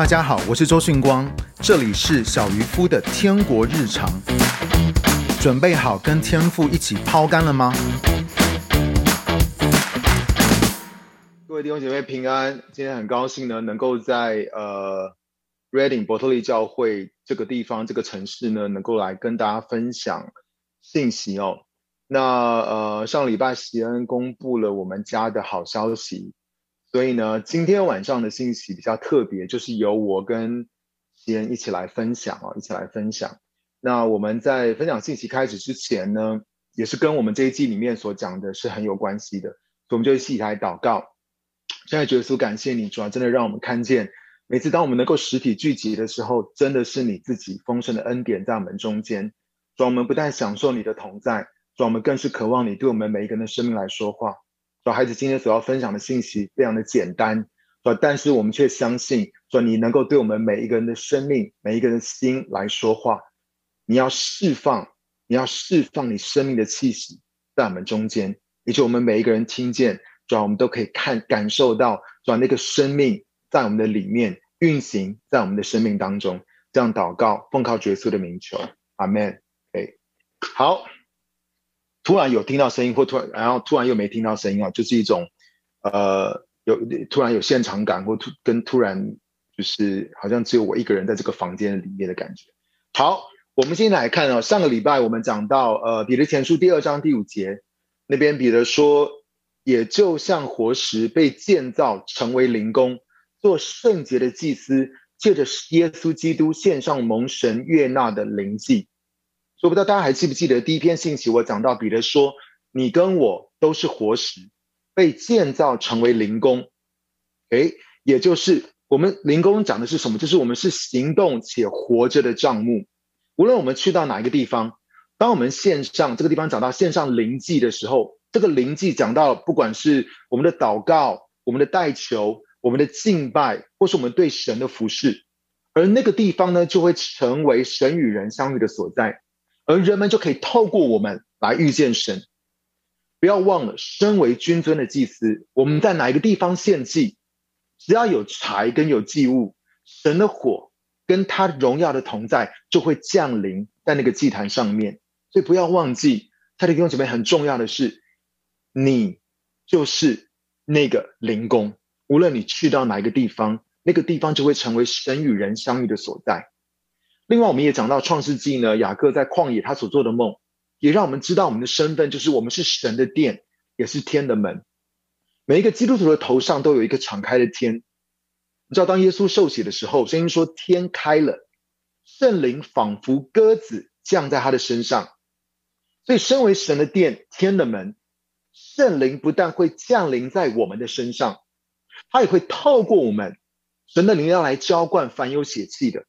大家好，我是周迅光，这里是小渔夫的天国日常。准备好跟天父一起抛竿了吗？各位弟兄姐妹平安，今天很高兴呢，能够在呃 Reading 伯特利教会这个地方、这个城市呢，能够来跟大家分享信息哦。那呃上礼拜席恩公布了我们家的好消息。所以呢，今天晚上的信息比较特别，就是由我跟锡恩一起来分享啊，一起来分享。那我们在分享信息开始之前呢，也是跟我们这一季里面所讲的是很有关系的，所以我们就一起来祷告。现在耶稣感谢你，主要真的让我们看见，每次当我们能够实体聚集的时候，真的是你自己丰盛的恩典在我们中间。主，我们不但享受你的同在，主，我们更是渴望你对我们每一个人的生命来说话。说孩子今天所要分享的信息非常的简单，说但是我们却相信，说你能够对我们每一个人的生命、每一个人的心来说话。你要释放，你要释放你生命的气息在我们中间，也就我们每一个人听见，主要我们都可以看感受到，主要那个生命在我们的里面运行在我们的生命当中。这样祷告，奉靠耶稣的名求，阿门。哎，好。突然有听到声音，或突然然后突然又没听到声音啊，就是一种，呃，有突然有现场感，或突跟突然就是好像只有我一个人在这个房间里面的感觉。好，我们先来看啊，上个礼拜我们讲到，呃，彼得前书第二章第五节那边，彼得说，也就像活石被建造成为灵宫，做圣洁的祭司，借着耶稣基督献上蒙神悦纳的灵祭。说不知道大家还记不记得第一篇信息，我讲到彼得说：“你跟我都是活石，被建造成为灵宫。”诶，也就是我们灵宫讲的是什么？就是我们是行动且活着的帐目。无论我们去到哪一个地方，当我们线上这个地方讲到线上灵祭的时候，这个灵祭讲到不管是我们的祷告、我们的代求、我们的敬拜，或是我们对神的服侍，而那个地方呢，就会成为神与人相遇的所在。而人们就可以透过我们来遇见神。不要忘了，身为君尊的祭司，我们在哪一个地方献祭，只要有柴跟有祭物，神的火跟他荣耀的同在就会降临在那个祭坛上面。所以不要忘记，他的弟兄姐妹很重要的是，你就是那个灵宫。无论你去到哪一个地方，那个地方就会成为神与人相遇的所在。另外，我们也讲到创世纪呢，雅各在旷野他所做的梦，也让我们知道我们的身份就是我们是神的殿，也是天的门。每一个基督徒的头上都有一个敞开的天。你知道，当耶稣受洗的时候，圣经说天开了，圣灵仿佛鸽子降在他的身上。所以，身为神的殿，天的门，圣灵不但会降临在我们的身上，他也会透过我们，神的灵要来浇灌凡有血气的。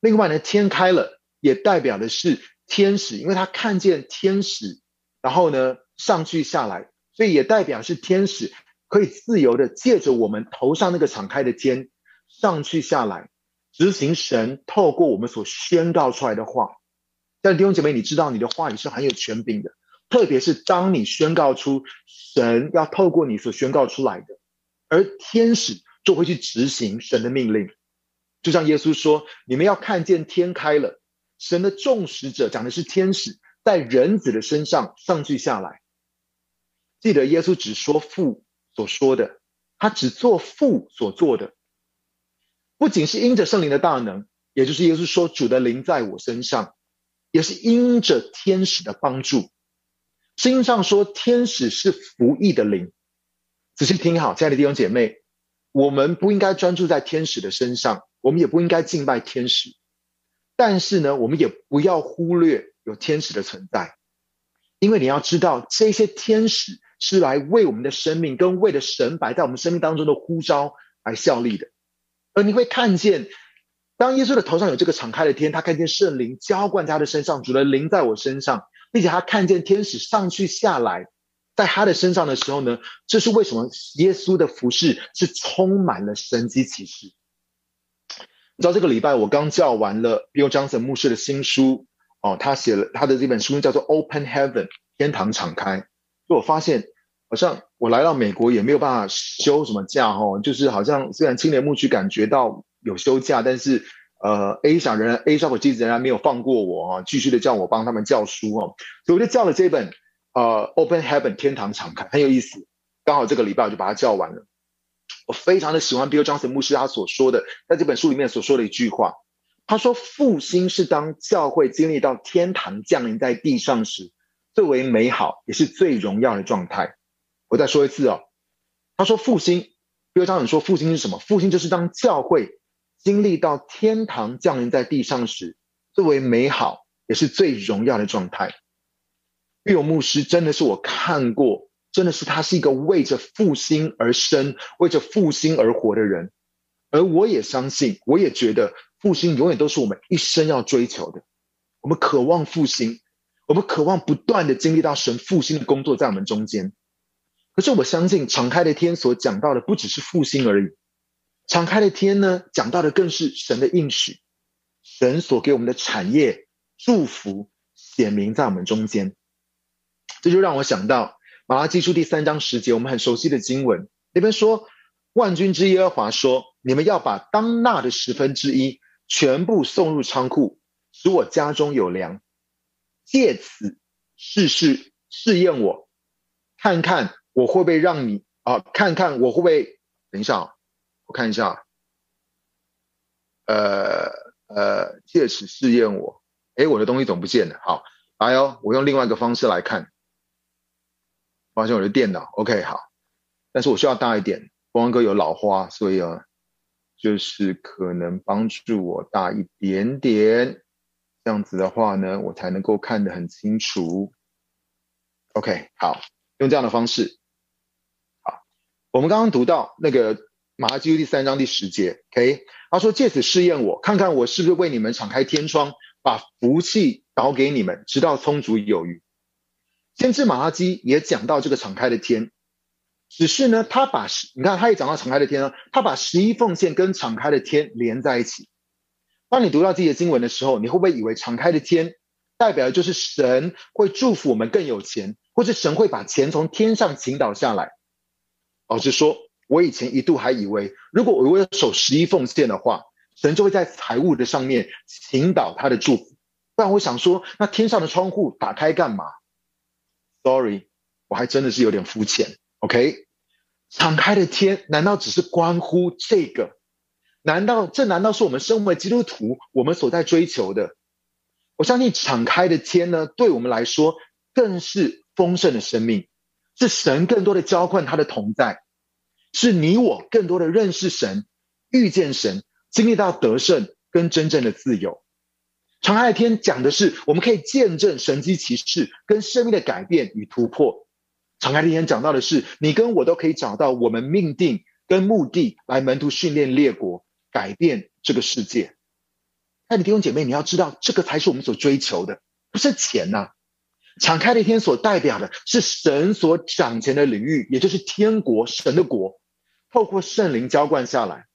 另外呢，天开了，也代表的是天使，因为他看见天使，然后呢上去下来，所以也代表是天使可以自由的借着我们头上那个敞开的天上去下来，执行神透过我们所宣告出来的话。但弟兄姐妹，你知道你的话语是很有权柄的，特别是当你宣告出神要透过你所宣告出来的，而天使就会去执行神的命令。就像耶稣说：“你们要看见天开了，神的众使者讲的是天使，在人子的身上上去下来。记得耶稣只说父所说的，他只做父所做的。不仅是因着圣灵的大能，也就是耶稣说主的灵在我身上，也是因着天使的帮助。圣经上说天使是服役的灵。仔细听好，亲爱的弟兄姐妹，我们不应该专注在天使的身上。”我们也不应该敬拜天使，但是呢，我们也不要忽略有天使的存在，因为你要知道，这些天使是来为我们的生命跟为了神摆在我们生命当中的呼召来效力的。而你会看见，当耶稣的头上有这个敞开的天，他看见圣灵浇灌在他的身上，主的灵在我身上，并且他看见天使上去下来在他的身上的时候呢，这是为什么耶稣的服饰是充满了神迹奇事。你知道这个礼拜我刚教完了 Bill Johnson 牧师的新书哦，他写了他的这本书叫做《Open Heaven》天堂敞开。就我发现，好像我来到美国也没有办法休什么假哦，就是好像虽然青年牧区感觉到有休假，但是呃，A 想人 A shop 机仍然没有放过我啊，继续的叫我帮他们叫书哦，所以我就叫了这本呃 Open Heaven 天堂敞开，很有意思。刚好这个礼拜我就把它叫完了。我非常的喜欢 Bill Johnson 牧师他所说的，在这本书里面所说的一句话，他说复兴是当教会经历到天堂降临在地上时最为美好也是最荣耀的状态。我再说一次哦，他说复兴，Bill Johnson 说复兴是什么？复兴就是当教会经历到天堂降临在地上时最为美好也是最荣耀的状态。Bill 牧师真的是我看过。真的是他是一个为着复兴而生、为着复兴而活的人，而我也相信，我也觉得复兴永远都是我们一生要追求的。我们渴望复兴，我们渴望不断的经历到神复兴的工作在我们中间。可是我相信，敞开的天所讲到的不只是复兴而已，敞开的天呢，讲到的更是神的应许，神所给我们的产业祝福显明在我们中间。这就让我想到。马拉基书第三章十节，我们很熟悉的经文，那边说：“万军之耶和华说，你们要把当纳的十分之一全部送入仓库，使我家中有粮，借此试试试验我，看看我会不会让你啊，看看我会不会……等一下，我看一下，呃呃，借此试验我。诶，我的东西怎么不见了。好，来哦，我用另外一个方式来看。”发现我的电脑，OK，好，但是我需要大一点。光哥有老花，所以啊，就是可能帮助我大一点点，这样子的话呢，我才能够看得很清楚。OK，好，用这样的方式。好，我们刚刚读到那个马拉基书第三章第十节，OK，他说借此试验我，看看我是不是为你们敞开天窗，把福气倒给你们，直到充足有余。先知马拉基也讲到这个敞开的天，只是呢，他把你看，他也讲到敞开的天呢，他把十一奉献跟敞开的天连在一起。当你读到这些经文的时候，你会不会以为敞开的天代表的就是神会祝福我们更有钱，或是神会把钱从天上倾倒下来？老实说，我以前一度还以为，如果我为了守十一奉献的话，神就会在财务的上面倾倒他的祝福。不然我想说，那天上的窗户打开干嘛？Sorry，我还真的是有点肤浅。OK，敞开的天难道只是关乎这个？难道这难道是我们身为基督徒我们所在追求的？我相信敞开的天呢，对我们来说更是丰盛的生命，是神更多的浇灌他的同在，是你我更多的认识神、遇见神、经历到得胜跟真正的自由。敞开的天讲的是，我们可以见证神迹奇事跟生命的改变与突破。敞开的天讲到的是，你跟我都可以找到我们命定跟目的，来门徒训练列国，改变这个世界。爱的弟兄姐妹，你要知道，这个才是我们所追求的，不是钱呐、敞开的天所代表的是神所掌权的领域，也就是天国，神的国，透过圣灵浇灌下来。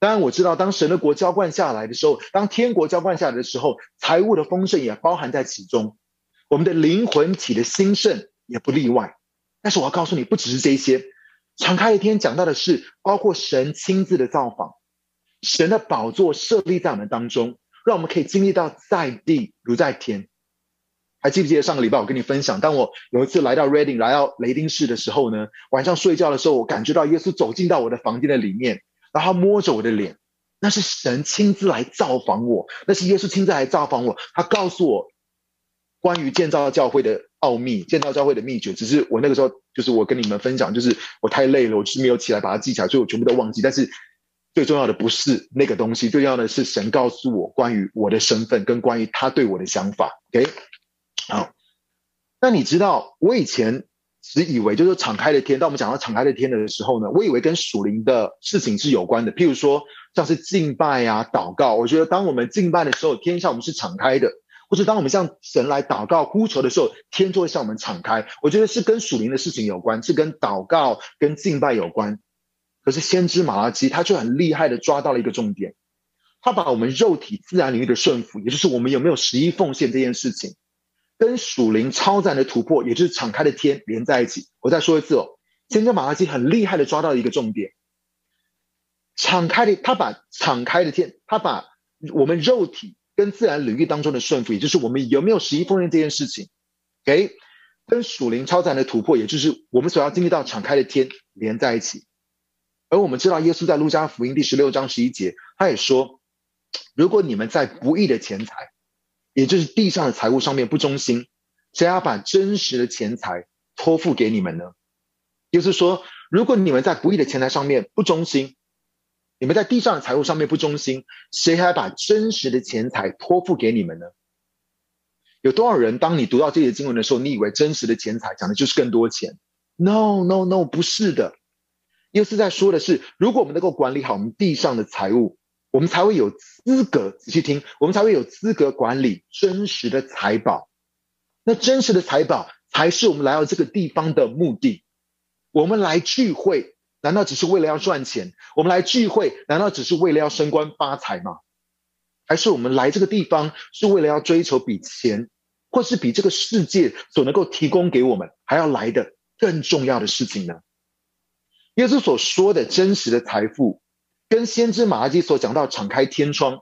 当然，我知道，当神的国浇灌下来的时候，当天国浇灌下来的时候，财物的丰盛也包含在其中，我们的灵魂体的兴盛也不例外。但是我要告诉你，不只是这些，敞开的天讲到的是，包括神亲自的造访，神的宝座设立在我们当中，让我们可以经历到在地如在天。还记不记得上个礼拜我跟你分享，当我有一次来到 Reading 来到雷丁市的时候呢，晚上睡觉的时候，我感觉到耶稣走进到我的房间的里面。然后他摸着我的脸，那是神亲自来造访我，那是耶稣亲自来造访我。他告诉我关于建造教会的奥秘，建造教会的秘诀。只是我那个时候，就是我跟你们分享，就是我太累了，我就是没有起来把它记起来，所以我全部都忘记。但是最重要的不是那个东西，最重要的是神告诉我关于我的身份，跟关于他对我的想法。OK，好，那你知道我以前。只以为就是敞开的天，当我们讲到敞开的天的时候呢，我以为跟属灵的事情是有关的。譬如说，像是敬拜啊、祷告，我觉得当我们敬拜的时候，天向我们是敞开的；或者当我们向神来祷告、呼求的时候，天就会向我们敞开。我觉得是跟属灵的事情有关，是跟祷告、跟敬拜有关。可是先知马拉基他就很厉害的抓到了一个重点，他把我们肉体自然领域的顺服，也就是我们有没有十一奉献这件事情。跟属灵超自然的突破，也就是敞开的天连在一起。我再说一次哦，先知马拉基很厉害的抓到一个重点。敞开的，他把敞开的天，他把我们肉体跟自然领域当中的顺服，也就是我们有没有十一奉献这件事情，给跟属灵超自然的突破，也就是我们所要经历到敞开的天连在一起。而我们知道，耶稣在路加福音第十六章十一节，他也说：“如果你们在不义的钱财，也就是地上的财物上面不忠心，谁要把真实的钱财托付给你们呢？”也就是说，如果你们在不义的钱财上面不忠心，你们在地上的财物上面不忠心，谁还把真实的钱财托付给你们呢？有多少人，当你读到这些经文的时候，你以为真实的钱财讲的就是更多钱？No No No，不是的。又是在说的是，如果我们能够管理好我们地上的财物，我们才会有资格，仔细听，我们才会有资格管理真实的财宝。那真实的财宝才是我们来到这个地方的目的。我们来聚会。难道只是为了要赚钱？我们来聚会，难道只是为了要升官发财吗？还是我们来这个地方是为了要追求比钱，或是比这个世界所能够提供给我们还要来的更重要的事情呢？耶稣所说的真实的财富，跟先知马拉基所讲到敞开天窗，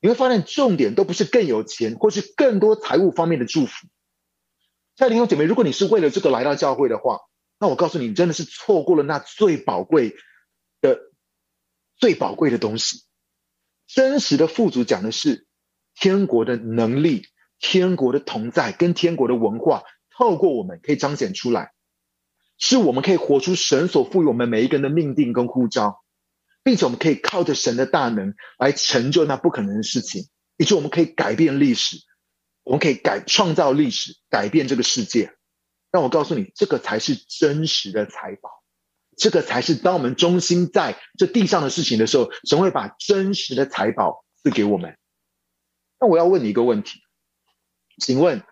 你会发现重点都不是更有钱，或是更多财务方面的祝福。亲爱的弟兄姐妹，如果你是为了这个来到教会的话，那我告诉你，你真的是错过了那最宝贵的、最宝贵的东西。真实的富足讲的是天国的能力、天国的同在跟天国的文化，透过我们可以彰显出来，是我们可以活出神所赋予我们每一个人的命定跟呼召，并且我们可以靠着神的大能来成就那不可能的事情，以及我们可以改变历史，我们可以改创造历史，改变这个世界。让我告诉你，这个才是真实的财宝，这个才是当我们中心在这地上的事情的时候，神会把真实的财宝赐给我们。那我要问你一个问题，请问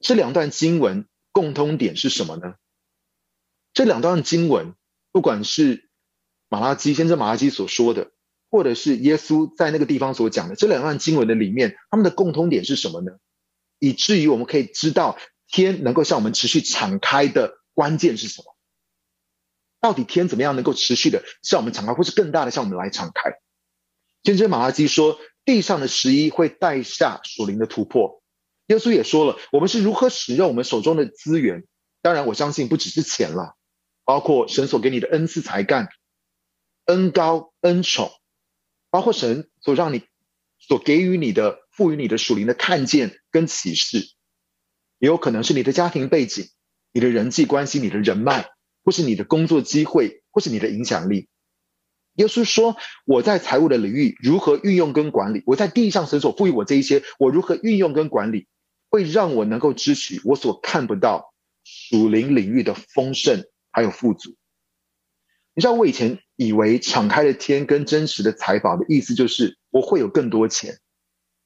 这两段经文共通点是什么呢？这两段经文，不管是马拉基先知马拉基所说的，或者是耶稣在那个地方所讲的，这两段经文的里面，他们的共通点是什么呢？以至于我们可以知道。天能够向我们持续敞开的关键是什么？到底天怎么样能够持续的向我们敞开，或是更大的向我们来敞开？先知马拉基说，地上的十一会带下属灵的突破。耶稣也说了，我们是如何使用我们手中的资源。当然，我相信不只是钱了，包括神所给你的恩赐才干、恩高、恩宠，包括神所让你、所给予你的、赋予你的属灵的看见跟启示。也有可能是你的家庭背景、你的人际关系、你的人脉，或是你的工作机会，或是你的影响力。耶稣说：“我在财务的领域如何运用跟管理？我在地上神所赋予我这一些，我如何运用跟管理，会让我能够支取我所看不到属灵领域的丰盛还有富足。”你知道，我以前以为敞开的天跟真实的财宝的意思就是我会有更多钱，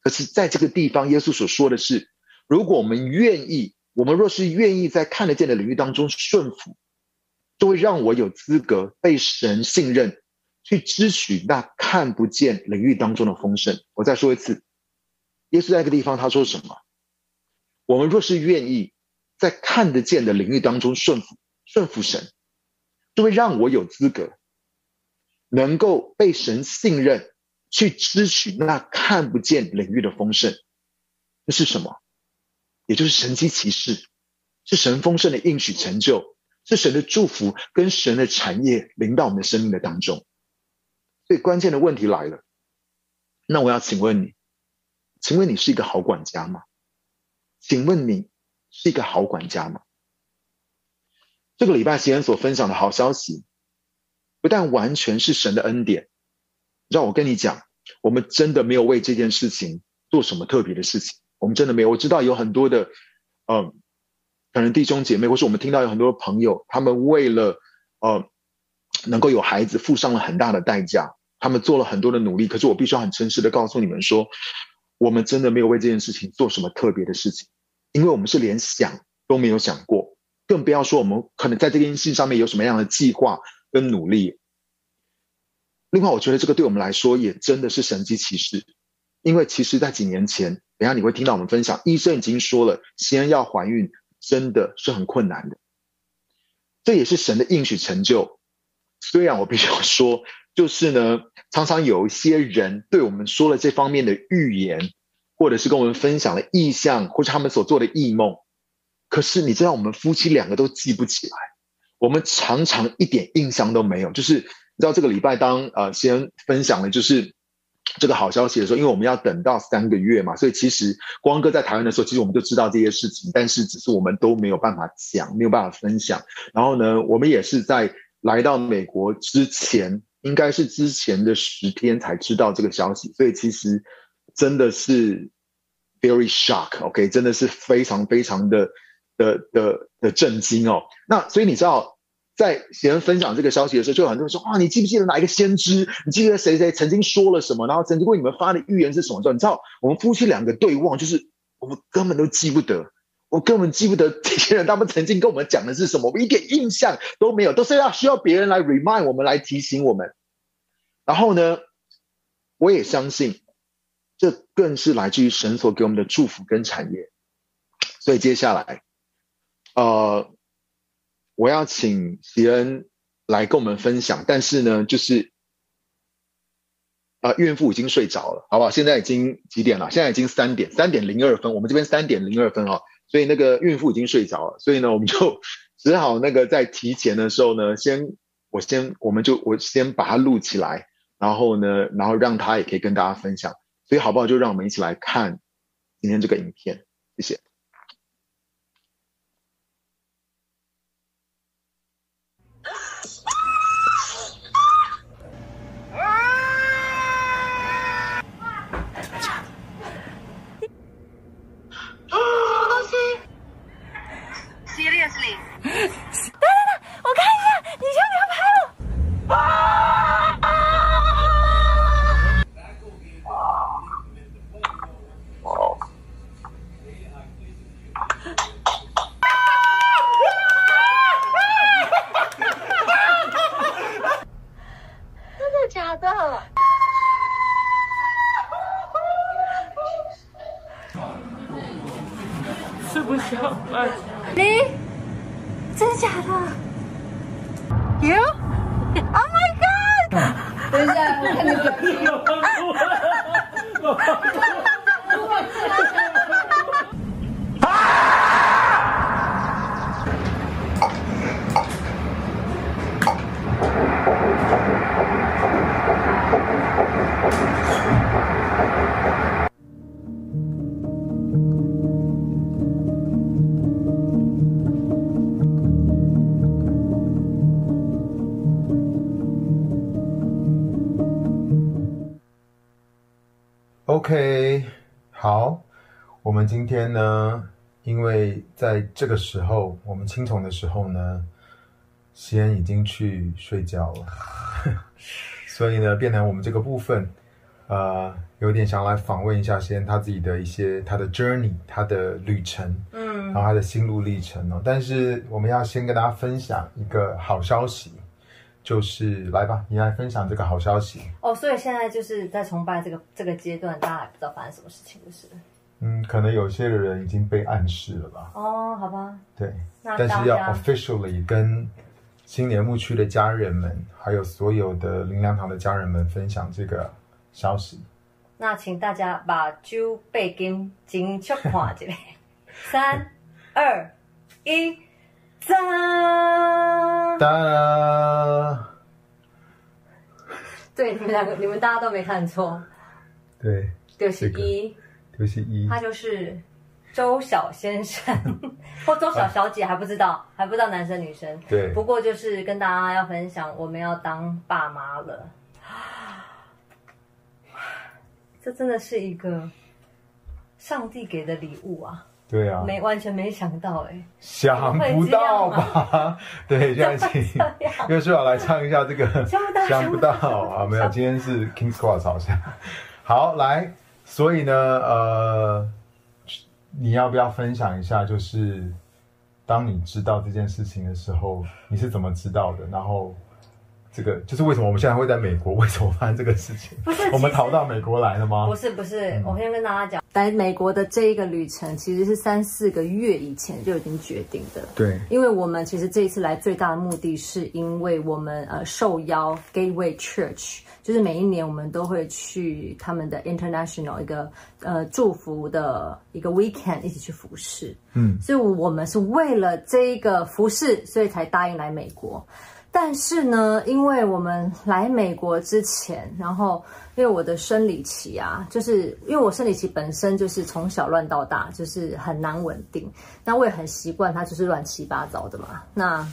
可是在这个地方，耶稣所说的是。如果我们愿意，我们若是愿意在看得见的领域当中顺服，就会让我有资格被神信任，去支取那看不见领域当中的丰盛。我再说一次，耶稣在一个地方他说什么？我们若是愿意在看得见的领域当中顺服，顺服神，就会让我有资格，能够被神信任，去支取那看不见领域的丰盛。这是什么？也就是神迹奇事，是神丰盛的应许成就，是神的祝福跟神的产业临到我们的生命的当中。所以关键的问题来了，那我要请问你，请问你是一个好管家吗？请问你是一个好管家吗？这个礼拜前所分享的好消息，不但完全是神的恩典，让我跟你讲，我们真的没有为这件事情做什么特别的事情。我们真的没有，我知道有很多的，嗯，可能弟兄姐妹，或是我们听到有很多的朋友，他们为了，呃，能够有孩子，付上了很大的代价，他们做了很多的努力。可是我必须要很诚实的告诉你们说，我们真的没有为这件事情做什么特别的事情，因为我们是连想都没有想过，更不要说我们可能在这件事情上面有什么样的计划跟努力。另外，我觉得这个对我们来说也真的是神迹奇事。因为其实，在几年前，等下你会听到我们分享，医生已经说了，先要怀孕真的是很困难的，这也是神的应许成就。虽然我必须要说，就是呢，常常有一些人对我们说了这方面的预言，或者是跟我们分享了异象，或者他们所做的异梦，可是你知道，我们夫妻两个都记不起来，我们常常一点印象都没有。就是你知道，这个礼拜当呃先分享的就是这个好消息的时候，因为我们要等到三个月嘛，所以其实光哥在台湾的时候，其实我们就知道这些事情，但是只是我们都没有办法讲，没有办法分享。然后呢，我们也是在。来到美国之前，应该是之前的十天才知道这个消息，所以其实真的是 very shock，OK，真的是非常非常的的的的震惊哦。那所以你知道，在别人分享这个消息的时候，就有很多人说啊，你记不记得哪一个先知？你记得谁谁曾经说了什么？然后曾经为你们发的预言是什么？你知道，我们夫妻两个对望，就是我们根本都记不得。我根本记不得这些人他们曾经跟我们讲的是什么，我一点印象都没有，都是要需要别人来 remind 我们，来提醒我们。然后呢，我也相信，这更是来自于神所给我们的祝福跟产业。所以接下来，呃，我要请锡恩来跟我们分享，但是呢，就是，啊、呃，孕妇已经睡着了，好不好？现在已经几点了？现在已经三点，三点零二分，我们这边三点零二分哦。所以那个孕妇已经睡着了，所以呢，我们就 只好那个在提前的时候呢，先我先我们就我先把它录起来，然后呢，然后让他也可以跟大家分享。所以好不好？就让我们一起来看今天这个影片，谢谢。天呢，因为在这个时候，我们青虫的时候呢，锡恩已经去睡觉了，所以呢，变成我们这个部分，呃，有点想来访问一下锡恩他自己的一些他的 journey，他的旅程，嗯，然后他的心路历程哦。但是我们要先跟大家分享一个好消息。就是来吧，你来分享这个好消息哦。所以现在就是在崇拜这个这个阶段，大家还不知道发生什么事情，就是嗯，可能有些的人已经被暗示了吧？哦，好吧。对，但是要 officially 跟新年牧区的家人们，还有所有的灵粮堂的家人们分享这个消息。那请大家把酒背金金出看一下，三二一。哒哒！对，你们两个，你们大家都没看错。对，就是一，就是一，他就是周小先生 或周小小姐，还不知道，啊，还不知道男生女生。对，不过就是跟大家要分享，我们要当爸妈了。这真的是一个上帝给的礼物啊！对啊，没完全没想到哎，想不到吧？对，现在请又是要来唱一下这个，想不到啊，没有，今天是 King's Cross 好像。好，来，所以呢，呃，你要不要分享一下？就是当你知道这件事情的时候，你是怎么知道的？然后这个就是为什么我们现在会在美国？为什么发生这个事情？不是我们逃到美国来了吗？不是不是，嗯、我先跟大家讲，来美国的这一个旅程其实是三四个月以前就已经决定的。对，因为我们其实这一次来最大的目的是因为我们呃受邀 Gateway Church，就是每一年我们都会去他们的 International 一个呃祝福的一个 Weekend 一起去服侍。嗯，所以我们是为了这一个服侍，所以才答应来美国。但是呢，因为我们来美国之前，然后因为我的生理期啊，就是因为我生理期本身就是从小乱到大，就是很难稳定。那我也很习惯它就是乱七八糟的嘛。那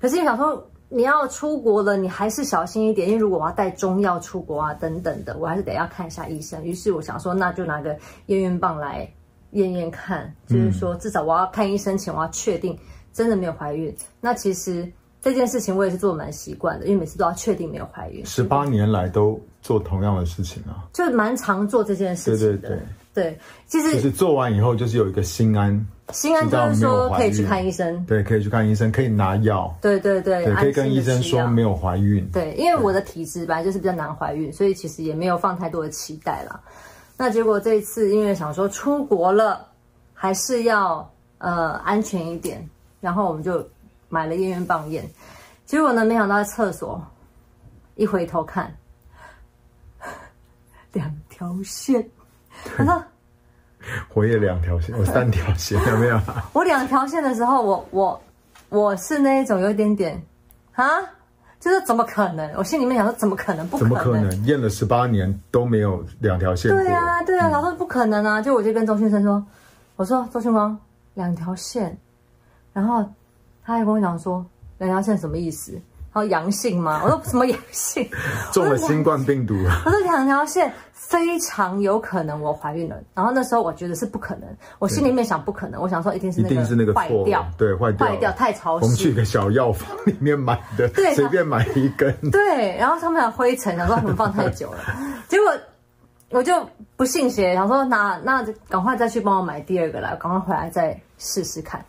可是你想说你要出国了，你还是小心一点，因为如果我要带中药出国啊等等的，我还是得要看一下医生。于是我想说，那就拿个验孕棒来验验看，就是说至少我要看医生前，我要确定真的没有怀孕。那其实。这件事情我也是做蛮习惯的，因为每次都要确定没有怀孕。十八年来都做同样的事情啊，就蛮常做这件事情的。对对对，对，其实就是做完以后就是有一个心安，心安就是说可以去看医生，对，可以去看医生，可以拿药，对对对，对，可以跟医生说没有怀孕。对，因为我的体质本来就是比较难怀孕，所以其实也没有放太多的期待啦。那结果这一次因为想说出国了，还是要呃安全一点，然后我们就。买了验孕棒验，结果呢，没想到在厕所一回头看，两条线。他说：“我也两条线，我三条线，有没有？”我两条线的时候，我我我是那一种有一点点啊，就是怎么可能？我心里面想说，怎么可能？不可能？怎么可能？验了十八年都没有两条线。对啊，对啊，他说不可能啊！就我就跟周先生说：“我说周庆光，两条线。”然后。他还跟我讲说，两条线什么意思？他说阳性吗？我说什么阳性？中了新冠病毒了。我说两条线非常有可能我怀孕了。然后那时候我觉得是不可能，我心里面想不可能，我想说一定是那个坏掉，对，坏掉，坏掉太潮湿。我们去一个小药房里面买的，对，随便买一根。对，然后上面有灰尘，想说可能放太久了。结果我就不信邪，想说那那赶快再去帮我买第二个来，赶快回来再试试看。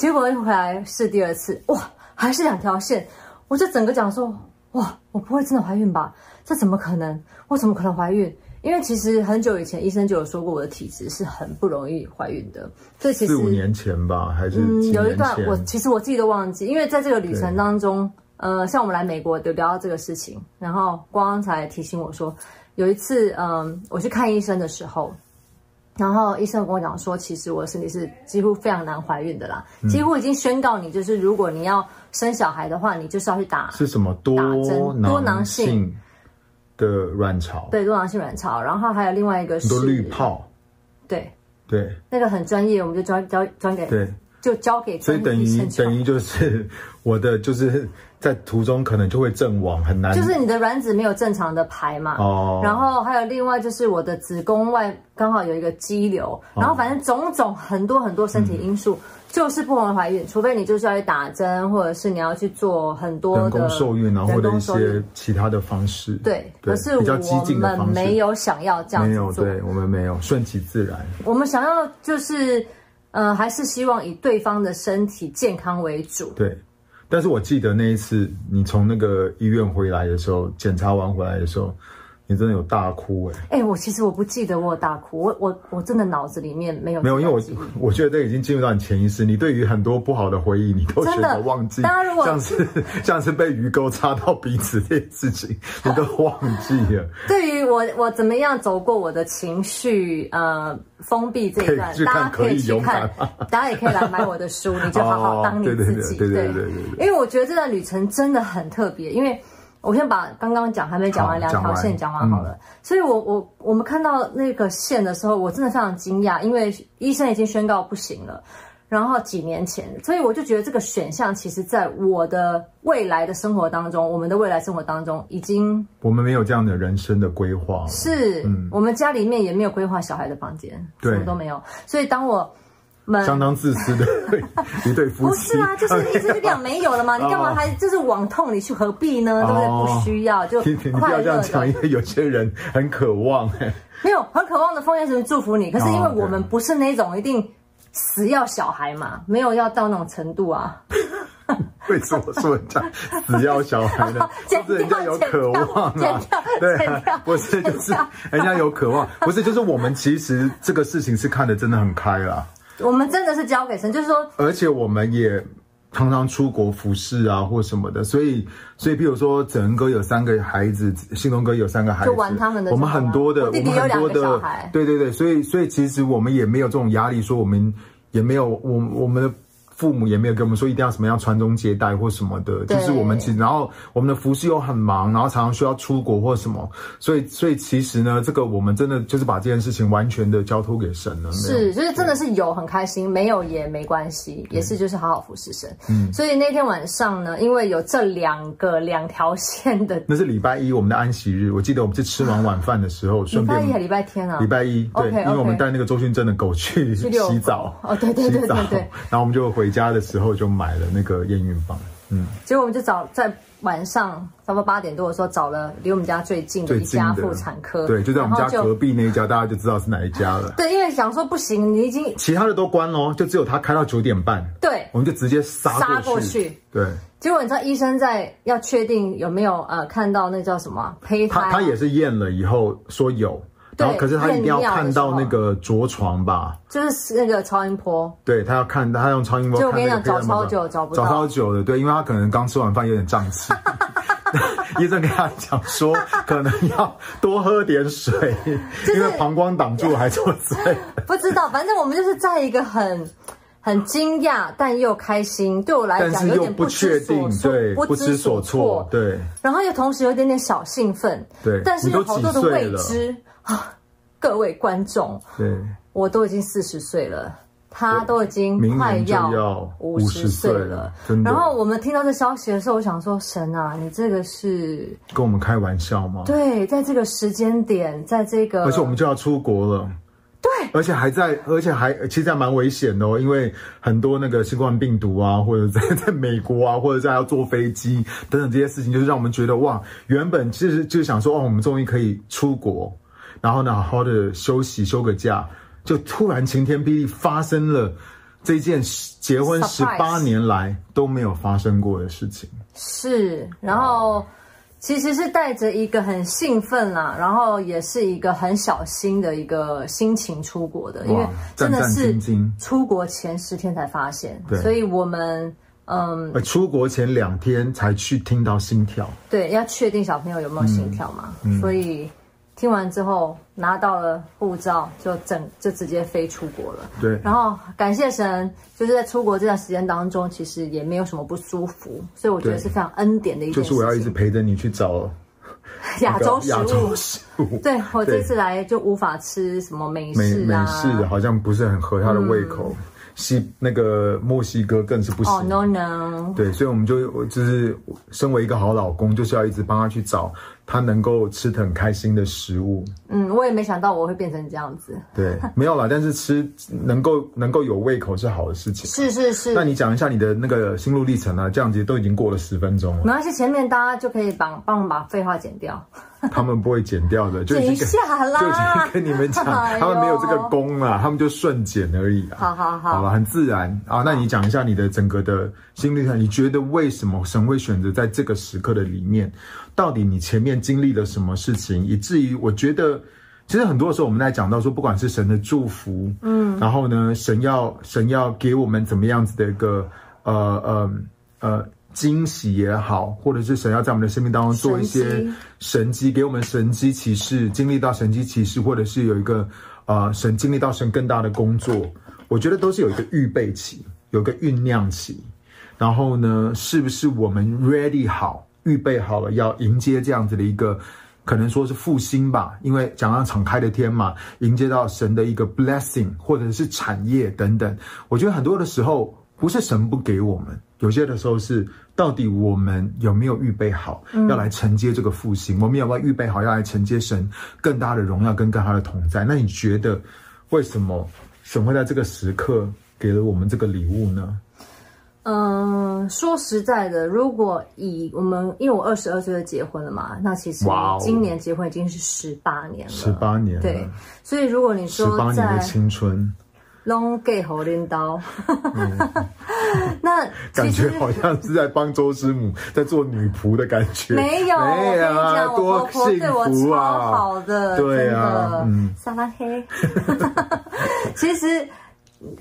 结果一回来试第二次，哇，还是两条线，我就整个讲说，哇，我不会真的怀孕吧？这怎么可能？我怎么可能怀孕？因为其实很久以前医生就有说过，我的体质是很不容易怀孕的。所以其实四五年前吧，还是嗯，有一段我其实我自己都忘记，因为在这个旅程当中，呃，像我们来美国就聊到这个事情，然后光才提醒我说，有一次，嗯、呃，我去看医生的时候。然后医生跟我讲说，其实我的身体是几乎非常难怀孕的啦，嗯、几乎已经宣告你，就是如果你要生小孩的话，你就是要去打是什么？多多囊性。的卵巢，对，多囊性卵巢。然后还有另外一个是多滤泡，对。对，那个很专业，我们就交交交给对，就交给所以等于等于就是我的就是。在途中可能就会阵亡，很难。就是你的卵子没有正常的排嘛，哦。然后还有另外就是我的子宫外刚好有一个肌瘤，然后反正种种很多很多身体因素，就是不容易怀孕，除非你就是要去打针，或者是你要去做很多的人工受孕，然后或者一些其他的方式。对，可是我们没有想要这样子做，没有，对，我们没有顺其自然。我们想要就是，呃，还是希望以对方的身体健康为主。对。但是我记得那一次你从那个医院回来的时候，检查完回来的时候，你真的有大哭哎、欸！哎、欸，我其实我不记得我有大哭，我我我真的脑子里面没有没有，因为我 我觉得这已经进入到你潜意识，你对于很多不好的回忆，你都选择忘记。当然，如果像是像是被鱼钩插到鼻子这件事情，你都 忘记了。对于我我怎么样走过我的情绪呃封闭这一段，大家可以去看，大家也可以来买我的书，你就好好当你自己。对对对对，因为我觉得这段旅程真的很特别，因为。我先把刚刚讲还没讲完两条线讲完好了，嗯、所以我我我们看到那个线的时候，我真的非常惊讶，因为医生已经宣告不行了，然后几年前，所以我就觉得这个选项其实在我的未来的生活当中，我们的未来生活当中已经我们没有这样的人生的规划，是，嗯、我们家里面也没有规划小孩的房间，对。什么都没有，所以当我。相当自私的 一对夫妻。不是啊，就是意思就讲没有了嘛，你干嘛还就是往痛里去？何必呢？对不对？不需要就你不要这样讲，因为有些人很渴望哎。没有很渴望的丰先生祝福你，可是因为我们不是那种一定死要小孩嘛，没有要到那种程度啊。为什么说人家死要小孩呢？就是人家有渴望啊，对啊，不是就是人家有渴望，不是就是我们其实这个事情是看得真的很开啦。我们真的是交给神，就是说，而且我们也常常出国服侍啊，或什么的，所以所以，比如说整恩哥有三个孩子，信东哥有三个孩子，就玩他们的，我们很多的，我弟弟有两个小孩，对对对，所以所以其实我们也没有这种压力，说我们也没有我我们的。父母也没有跟我们说一定要什么样传宗接代或什么的，就是我们其实，然后我们的服侍又很忙，然后常常需要出国或什么，所以所以其实呢，这个我们真的就是把这件事情完全的交托给神了。是，就是真的是有很开心，没有也没关系，也是就是好好服侍神。嗯，所以那天晚上呢，因为有这两个两条线的，那是礼拜一我们的安息日，我记得我们是吃完晚饭的时候，顺便礼拜一还礼拜天啊？礼拜一，对，因为我们带那个周迅真的狗去洗澡，哦，对对对对对，然后我们就回。家的时候就买了那个验孕棒，嗯，结果我们就找在晚上差不多八点多的时候找了离我们家最近的一家妇产科，对，就在我们家隔壁那一家，大家就知道是哪一家了。对，因为想说不行，你已经其他的都关了，就只有他开到九点半，对，我们就直接杀杀过去，对。结果你知道医生在要确定有没有呃看到那叫什么胚胎，他他也是验了以后说有。然后，可是他一定要看到那个着床吧，就是那个超音波。对，他要看，他用超音波看。就我跟你讲，找超久找不到。找超久的，对，因为他可能刚吃完饭有点胀气。医生跟他讲说，可能要多喝点水，就是、因为膀胱挡住还是之类。不知道，反正我们就是在一个很很惊讶但又开心，对我来讲有点不确定，对，不知所措，对。然后又同时有一点点小兴奋，对，但是有好多的未知。啊，各位观众，对，我都已经四十岁了，他都已经快要五十岁了。然后我们听到这消息的时候，我想说：神啊，你这个是跟我们开玩笑吗？对，在这个时间点，在这个，而且我们就要出国了，对，而且还在，而且还其实还蛮危险的哦，因为很多那个新冠病毒啊，或者在 在美国啊，或者在要坐飞机等等这些事情，就是让我们觉得哇，原本其实就是想说，哦，我们终于可以出国。然后呢，好好的休息，休个假，就突然晴天霹雳，发生了这件结婚十八年来都没有发生过的事情。是，然后其实是带着一个很兴奋啦，然后也是一个很小心的一个心情出国的，因为真的是出国前十天才发现，对，所以我们嗯，出国前两天才去听到心跳，对，要确定小朋友有没有心跳嘛，所以。听完之后拿到了护照，就整就直接飞出国了。对，然后感谢神，就是在出国这段时间当中，其实也没有什么不舒服，所以我觉得是非常恩典的一件事。就是我要一直陪着你去找 亚洲食物。亚洲食物。对，我这次来就无法吃什么美式啊，美式好像不是很合他的胃口。嗯西那个墨西哥更是不行。哦、oh,，no no。对，所以我们就就是身为一个好老公，就是要一直帮他去找他能够吃得很开心的食物。嗯，我也没想到我会变成这样子。对，没有啦，但是吃能够能够有胃口是好的事情。是是是。那你讲一下你的那个心路历程啊？这样子都已经过了十分钟了。没关系，前面大家就可以帮帮我们把废话剪掉。他们不会剪掉的，就已经 下啦，就已经跟你们讲，他们没有这个功啦，他们就顺剪而已啊。好好好，好了，很自然啊。那你讲一下你的整个的心历程，你觉得为什么神会选择在这个时刻的里面？到底你前面经历了什么事情，以至于我觉得，其实很多时候我们在讲到说，不管是神的祝福，嗯，然后呢，神要神要给我们怎么样子的一个呃呃呃。呃惊喜也好，或者是神要在我们的生命当中做一些神迹，给我们神迹启示，经历到神迹启示，或者是有一个呃神经历到神更大的工作，我觉得都是有一个预备期，有一个酝酿期。然后呢，是不是我们 ready 好，预备好了要迎接这样子的一个可能说是复兴吧？因为讲到敞开的天嘛，迎接到神的一个 blessing，或者是产业等等。我觉得很多的时候不是神不给我们。有些的时候是，到底我们有没有预备好，要来承接这个复兴？嗯、我们有没有预备好要来承接神更大的荣耀跟更大的同在？那你觉得，为什么神会在这个时刻给了我们这个礼物呢？嗯，说实在的，如果以我们，因为我二十二岁就结婚了嘛，那其实今年结婚已经是十八年了，十八年，对，所以如果你说十八年的青春。拢给好领导，那 感觉好像是在帮周师母在做女仆的感觉。没有，没有啊，我婆婆对我超好的，对啊，嗯，撒拉黑。其实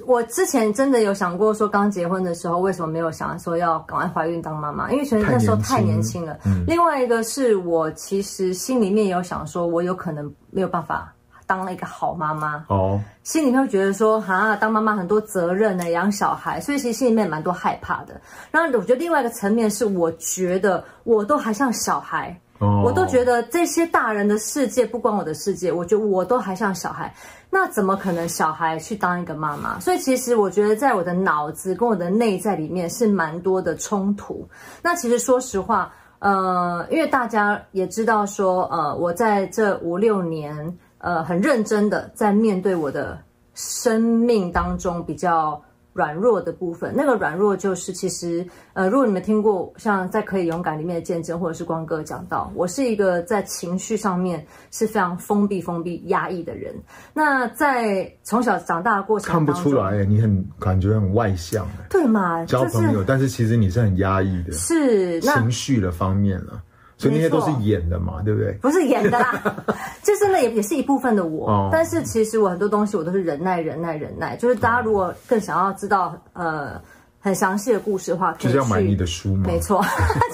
我之前真的有想过，说刚结婚的时候为什么没有想说要赶快怀孕当妈妈？因为觉得那时候太年轻了。嗯、另外一个是我其实心里面有想说，我有可能没有办法。当了一个好妈妈哦，心里面会觉得说，哈，当妈妈很多责任呢，养小孩，所以其实心里面蛮多害怕的。然后我觉得另外一个层面是，我觉得我都还像小孩，我都觉得这些大人的世界不关我的世界，我觉得我都还像小孩，那怎么可能小孩去当一个妈妈？所以其实我觉得在我的脑子跟我的内在里面是蛮多的冲突。那其实说实话，呃，因为大家也知道说，呃，我在这五六年。呃，很认真的在面对我的生命当中比较软弱的部分。那个软弱就是，其实，呃，如果你们听过像在《可以勇敢》里面的见证，或者是光哥讲到，我是一个在情绪上面是非常封闭、封闭、压抑的人。那在从小长大的过程，看不出来，你很感觉很外向，对嘛？交朋友，就是、但是其实你是很压抑的，是情绪的方面了。所以那些都是演的嘛，对不对？不是演的啦，就是那也也是一部分的我。哦、但是其实我很多东西我都是忍耐、忍耐、忍耐。就是大家如果更想要知道呃很详细的故事的话，就是要买你的书嘛。没错，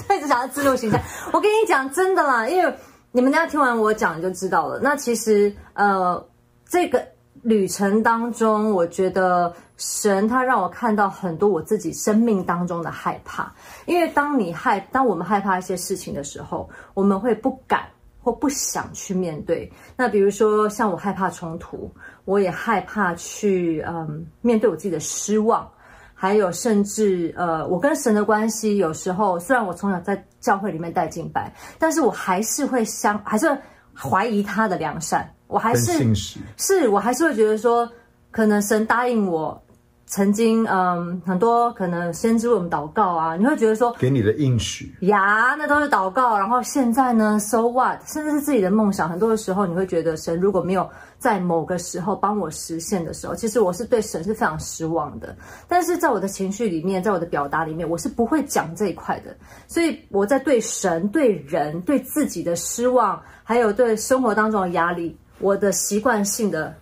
就一直想要自录形象。我跟你讲真的啦，因为你们大家听完我讲你就知道了。那其实呃这个。旅程当中，我觉得神他让我看到很多我自己生命当中的害怕。因为当你害，当我们害怕一些事情的时候，我们会不敢或不想去面对。那比如说，像我害怕冲突，我也害怕去嗯面对我自己的失望，还有甚至呃，我跟神的关系，有时候虽然我从小在教会里面带敬拜，但是我还是会相，还是怀疑他的良善。我还是是，我还是会觉得说，可能神答应我，曾经嗯，很多可能先知为我们祷告啊，你会觉得说，给你的应许呀，那都是祷告。然后现在呢，so what？甚至是自己的梦想，很多的时候你会觉得神如果没有在某个时候帮我实现的时候，其实我是对神是非常失望的。但是在我的情绪里面，在我的表达里面，我是不会讲这一块的。所以我在对神、对人、对自己的失望，还有对生活当中的压力。我的习惯性的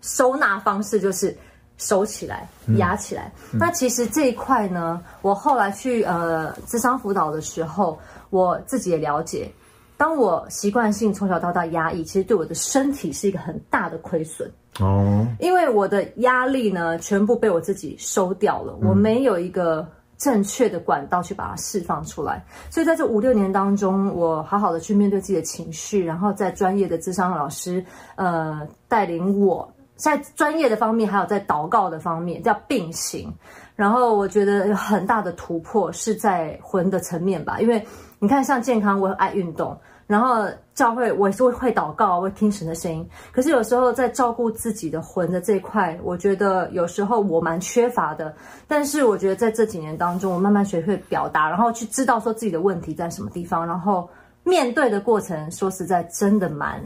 收纳方式就是收起来、压起来。那其实这一块呢，我后来去呃智商辅导的时候，我自己也了解，当我习惯性从小到大压抑，其实对我的身体是一个很大的亏损哦。因为我的压力呢，全部被我自己收掉了，我没有一个。正确的管道去把它释放出来，所以在这五六年当中，我好好的去面对自己的情绪，然后在专业的智商老师呃带领我，在专业的方面还有在祷告的方面叫并行，然后我觉得有很大的突破是在魂的层面吧，因为你看像健康，我很爱运动。然后教会我是会会祷告，会听神的声音。可是有时候在照顾自己的魂的这一块，我觉得有时候我蛮缺乏的。但是我觉得在这几年当中，我慢慢学会表达，然后去知道说自己的问题在什么地方，然后面对的过程，说实在真的蛮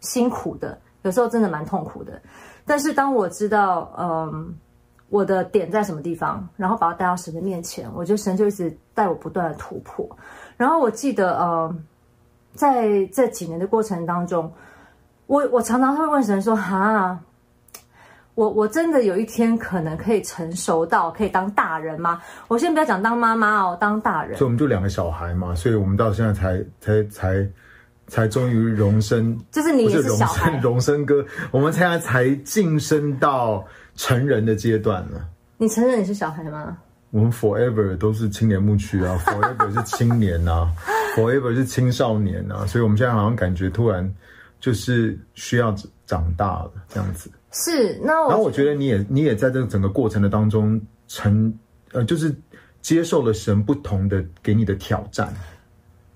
辛苦的，有时候真的蛮痛苦的。但是当我知道，嗯，我的点在什么地方，然后把它带到神的面前，我觉得神就一直带我不断的突破。然后我记得，嗯。在这几年的过程当中，我我常常会问神说：“哈，我我真的有一天可能可以成熟到可以当大人吗？”我先不要讲当妈妈哦，当大人。所以我们就两个小孩嘛，所以我们到现在才才才才终于荣升，就是你也是小孩，荣升哥，我们现在才晋升到成人的阶段了。你承认你是小孩吗？我们 forever 都是青年牧区啊，forever 是青年呐、啊。Forever 是青少年啊，所以我们现在好像感觉突然就是需要长大了这样子。是，那我然后我觉得你也你也在这个整个过程的当中成呃，就是接受了神不同的给你的挑战。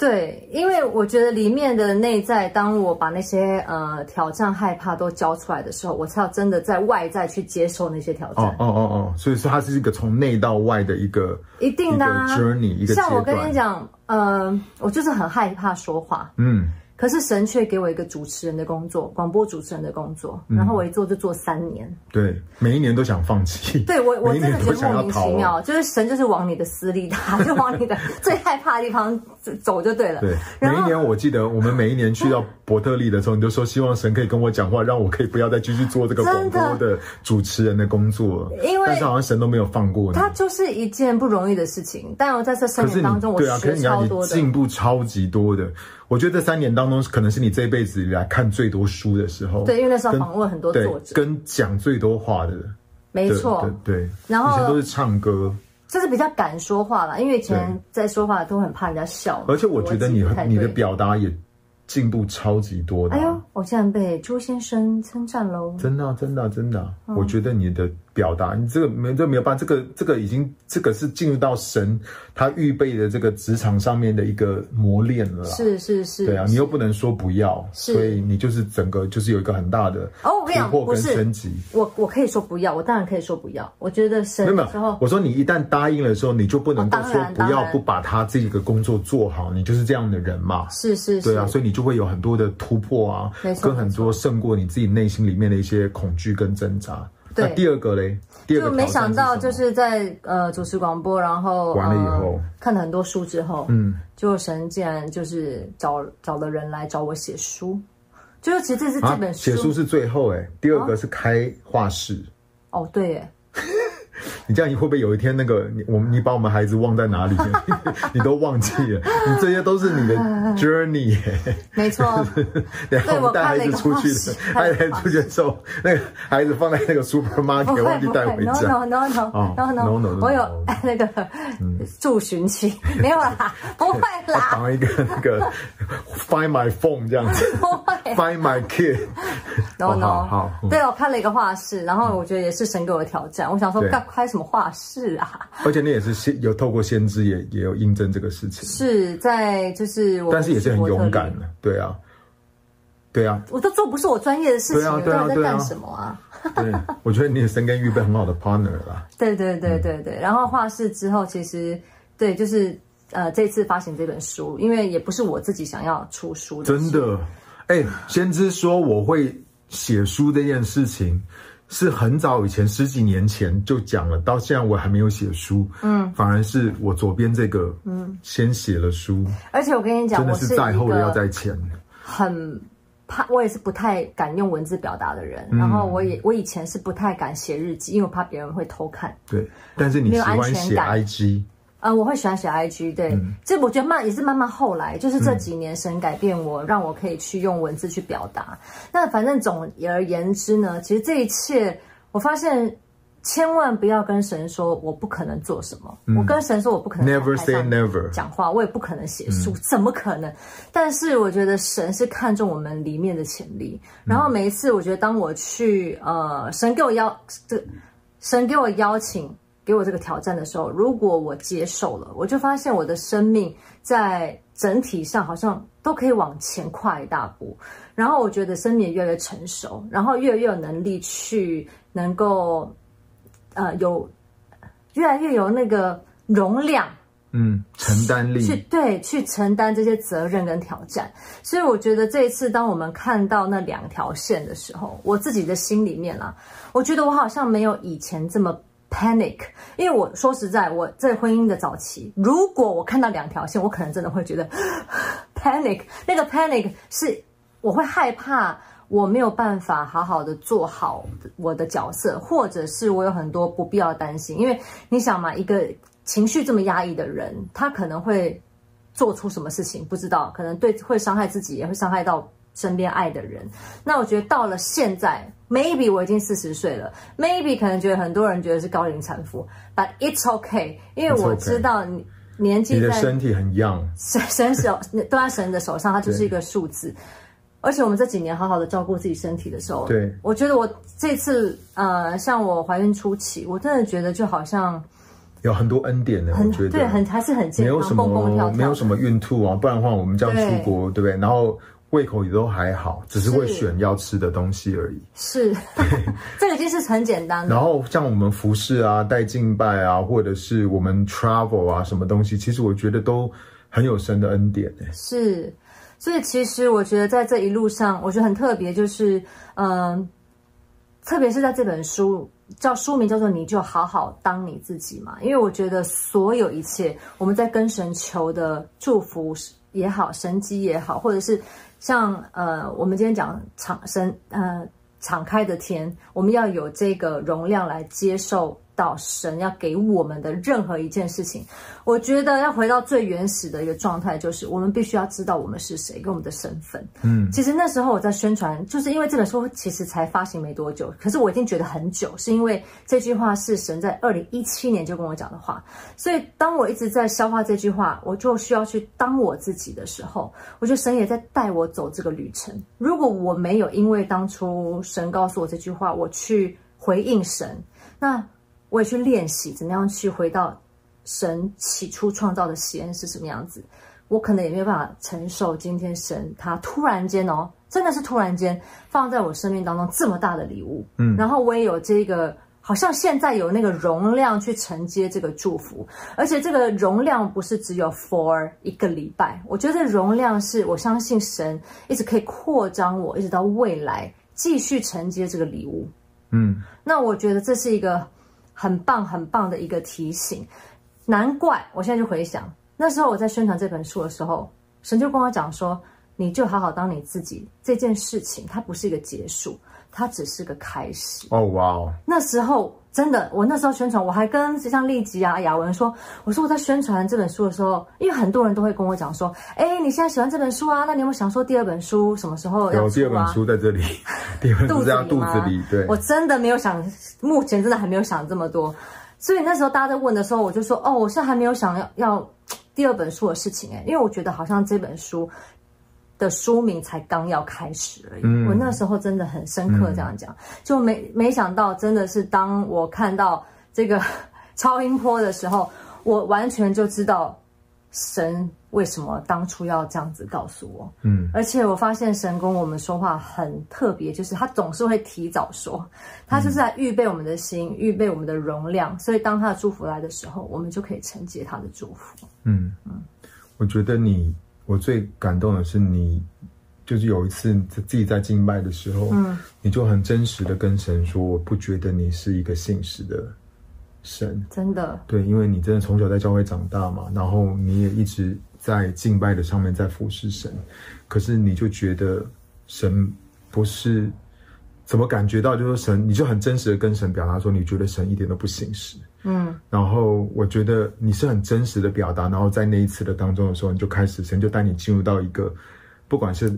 对，因为我觉得里面的内在，当我把那些呃挑战、害怕都交出来的时候，我才要真的在外在去接受那些挑战。哦哦哦哦，所以说它是一个从内到外的一个一定的、啊、journey，一个像我跟你讲，呃，我就是很害怕说话。嗯。可是神却给我一个主持人的工作，广播主持人的工作，然后我一做就做三年。嗯、对，每一年都想放弃。对我，我真的觉得莫名其妙，就是神就是往你的私利打，就往你的最害怕的地方走就对了。对，每一年我记得我们每一年去到伯特利的时候，你就说希望神可以跟我讲话，让我可以不要再继续做这个广播的主持人的工作。因为但是好像神都没有放过你。它就是一件不容易的事情，但我在这三年当中，我学超多的，进步超级多的。我觉得这三年当中，可能是你这一辈子以来看最多书的时候。对，因为那时候访问很多作者，跟讲最多话的。没错，对。对然后以前都是唱歌，就是比较敢说话了，因为以前在说话都很怕人家笑。而且我觉得你你的表达也。进步超级多的，啊，哎呦，我竟然被朱先生称赞喽！真的，啊，真的，啊，真的，我觉得你的表达，你这个没这没有办法，这个这个已经这个是进入到神他预备的这个职场上面的一个磨练了。是是是，对啊，你又不能说不要，所以你就是整个就是有一个很大的哦，我跟你讲，跟升级。我我可以说不要，我当然可以说不要。我觉得神没有，我说你一旦答应了之后，你就不能够说不要，不把他这个工作做好，你就是这样的人嘛。是是是，对啊，所以你就会有很多的。突破啊，跟很多胜过你自己内心里面的一些恐惧跟挣扎。对，那第二个嘞，第二个就没想到就是在呃主持广播，然后完了以后、呃、看了很多书之后，嗯，就神竟然就是找找了人来找我写书，就是其实这是这本书。写、啊、书是最后哎，第二个是开画室。哦，对哎。你这样，你会不会有一天那个你我们你把我们孩子忘在哪里？你都忘记了，你这些都是你的 journey。没错，然后我们带孩子出去的，带孩子出去的时候，那个孩子放在那个 supermarket，忘记带回家。No no no no no no，我有那个助寻器，没有啦，不会啦。绑一个那个 Find my phone 这样子，Find my kid。No no，好，对，我开了一个画室，然后我觉得也是神给我的挑战。我想说，干开什么？画室啊，而且你也是先有透过先知也也有印证这个事情，是在就是我，但是也是很勇敢的，对啊，对啊，我都做不是我专业的事情，对啊，对啊，在干什么啊？对，我觉得你的神跟预备很好的 partner 啦，对对对对对，然后画室之后，其实对，就是呃，这次发行这本书，因为也不是我自己想要出书的，真的，哎，先知说我会写书这件事情。是很早以前，十几年前就讲了，到现在我还没有写书，嗯，反而是我左边这个，嗯，先写了书，而且我跟你讲，真的是在后的要在前，很怕，我也是不太敢用文字表达的人，嗯、然后我也我以前是不太敢写日记，因为我怕别人会偷看，对，但是你喜欢写 IG。呃，我会喜欢写 IG，对，嗯、这我觉得慢也是慢慢后来，就是这几年神改变我，嗯、让我可以去用文字去表达。那反正总而言之呢，其实这一切，我发现千万不要跟神说我不可能做什么，嗯、我跟神说我不可能 never say never 讲话，我也不可能写书，嗯、怎么可能？但是我觉得神是看重我们里面的潜力。然后每一次，我觉得当我去呃，神给我邀这，神给我邀请。给我这个挑战的时候，如果我接受了，我就发现我的生命在整体上好像都可以往前跨一大步。然后我觉得生命也越来越成熟，然后越来越有能力去能够呃有越来越有那个容量，嗯，承担力去对去承担这些责任跟挑战。所以我觉得这一次当我们看到那两条线的时候，我自己的心里面啊，我觉得我好像没有以前这么。Panic，因为我说实在，我在婚姻的早期，如果我看到两条线，我可能真的会觉得 panic。那个 panic 是我会害怕，我没有办法好好的做好我的角色，或者是我有很多不必要担心。因为你想嘛，一个情绪这么压抑的人，他可能会做出什么事情，不知道，可能对会伤害自己，也会伤害到身边爱的人。那我觉得到了现在。Maybe 我已经四十岁了，Maybe 可能觉得很多人觉得是高龄产妇，But it's okay，因为我知道你年纪在，你的身体很 young，神神手 都在神的手上，它就是一个数字。而且我们这几年好好的照顾自己身体的时候，对，我觉得我这次呃，像我怀孕初期，我真的觉得就好像有很多恩典的，很我觉得对，很还是很健康，没有什么蹦蹦跳跳没有什么孕吐啊，不然的话我们这样出国，对，对不对？然后。胃口也都还好，只是会选要吃的东西而已。是，对 这个其实是很简单的。然后像我们服饰啊、带敬拜啊，或者是我们 travel 啊，什么东西，其实我觉得都很有神的恩典。是，所以其实我觉得在这一路上，我觉得很特别，就是嗯、呃，特别是在这本书叫书名叫做“你就好好当你自己”嘛，因为我觉得所有一切我们在跟神求的祝福也好，神迹也好，或者是像呃，我们今天讲敞生呃敞开的天，我们要有这个容量来接受。到神要给我们的任何一件事情，我觉得要回到最原始的一个状态，就是我们必须要知道我们是谁，跟我们的身份。嗯，其实那时候我在宣传，就是因为这本书其实才发行没多久，可是我已经觉得很久，是因为这句话是神在二零一七年就跟我讲的话，所以当我一直在消化这句话，我就需要去当我自己的时候，我觉得神也在带我走这个旅程。如果我没有因为当初神告诉我这句话，我去回应神，那。我也去练习怎么样去回到神起初创造的喜恩是什么样子，我可能也没有办法承受今天神他突然间哦，真的是突然间放在我生命当中这么大的礼物，嗯，然后我也有这个好像现在有那个容量去承接这个祝福，而且这个容量不是只有 for 一个礼拜，我觉得这容量是我相信神一直可以扩张我，一直到未来继续承接这个礼物，嗯，那我觉得这是一个。很棒很棒的一个提醒，难怪我现在就回想那时候我在宣传这本书的时候，神就跟我讲说：“你就好好当你自己。”这件事情它不是一个结束，它只是个开始。哦，哇哦！那时候真的，我那时候宣传，我还跟像丽吉啊、雅文说：“我说我在宣传这本书的时候，因为很多人都会跟我讲说：‘哎，你现在喜欢这本书啊？那你有没有想说第二本书什么时候要啊？’”有第二本书在这里，第二本书在肚子里。对，我真的没有想。目前真的还没有想这么多，所以那时候大家在问的时候，我就说：“哦，我现在还没有想要要第二本书的事情。”哎，因为我觉得好像这本书的书名才刚要开始而已。嗯、我那时候真的很深刻这样讲，嗯、就没没想到，真的是当我看到这个 超音波的时候，我完全就知道神。为什么当初要这样子告诉我？嗯，而且我发现神跟我们说话很特别，就是他总是会提早说，他就是在预备我们的心，预备我们的容量，所以当他的祝福来的时候，我们就可以承接他的祝福。嗯嗯，我觉得你，我最感动的是你，就是有一次自己在敬拜的时候，嗯，你就很真实的跟神说，我不觉得你是一个信实的神，真的，对，因为你真的从小在教会长大嘛，然后你也一直。在敬拜的上面，在服侍神，可是你就觉得神不是怎么感觉到，就是神，你就很真实的跟神表达说，你觉得神一点都不信实。嗯，然后我觉得你是很真实的表达，然后在那一次的当中的时候，你就开始神就带你进入到一个，不管是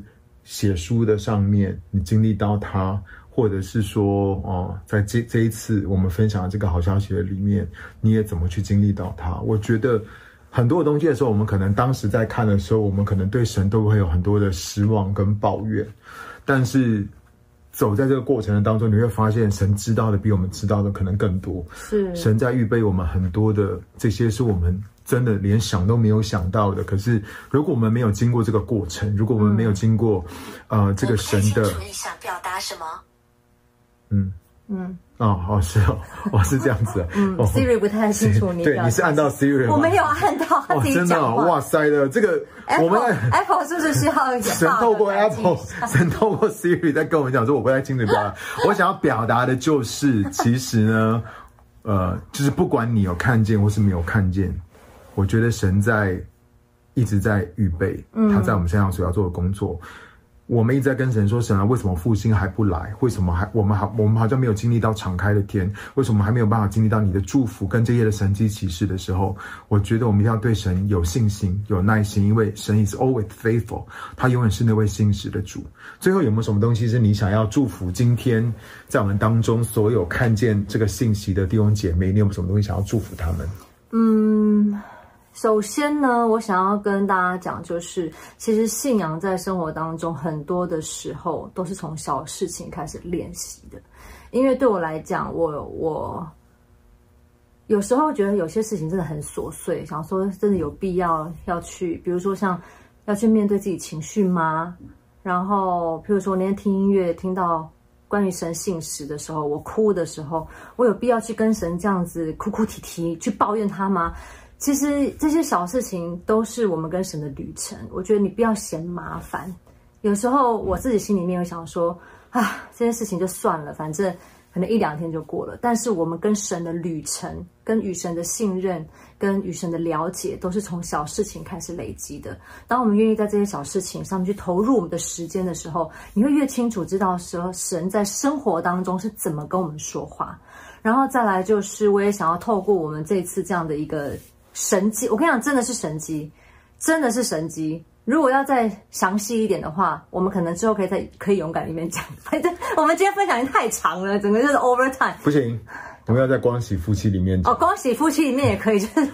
写书的上面，你经历到他，或者是说哦，在这这一次我们分享的这个好消息的里面，你也怎么去经历到他？我觉得。很多的东西的时候，我们可能当时在看的时候，我们可能对神都会有很多的失望跟抱怨。但是走在这个过程的当中，你会发现神知道的比我们知道的可能更多。是神在预备我们很多的这些，是我们真的连想都没有想到的。可是如果我们没有经过这个过程，如果我们没有经过，嗯、呃，这个神的，你想表达什么？嗯嗯。哦，哦，是哦，哦，是这样子。嗯，Siri 不太清楚你。对，你是按到 Siri？我没有按到，他自己讲话。真的哦，哇塞的这个，我们 Apple 是不是需要神透过 Apple，神透过 Siri 在跟我们讲说，我不太清楚表达？我想要表达的就是，其实呢，呃，就是不管你有看见或是没有看见，我觉得神在一直在预备，他在我们身上所要做的工作。我们一直在跟神说：“神啊，为什么复兴还不来？为什么还我们还我们好像没有经历到敞开的天？为什么还没有办法经历到你的祝福跟这些的神迹奇事的时候？我觉得我们一定要对神有信心、有耐心，因为神 is always faithful，他永远是那位信实的主。最后有没有什么东西是你想要祝福今天在我们当中所有看见这个信息的弟兄姐妹？你有没有什么东西想要祝福他们？嗯。”首先呢，我想要跟大家讲，就是其实信仰在生活当中很多的时候都是从小事情开始练习的。因为对我来讲，我我有时候觉得有些事情真的很琐碎，想说真的有必要要去，比如说像要去面对自己情绪吗？然后，比如说那天听音乐听到关于神信实的时候，我哭的时候，我有必要去跟神这样子哭哭啼啼去抱怨他吗？其实这些小事情都是我们跟神的旅程。我觉得你不要嫌麻烦。有时候我自己心里面会想说，啊，这件事情就算了，反正。可能一两天就过了，但是我们跟神的旅程、跟与神的信任、跟与神的了解，都是从小事情开始累积的。当我们愿意在这些小事情上面去投入我们的时间的时候，你会越清楚知道说神在生活当中是怎么跟我们说话。然后再来就是，我也想要透过我们这次这样的一个神机，我跟你讲，真的是神机，真的是神机。如果要再详细一点的话，我们可能之后可以在可以勇敢里面讲。反正我们今天分享的太长了，整个就是 overtime。不行，我们要在光喜夫妻里面讲。哦，光喜夫妻里面也可以，就是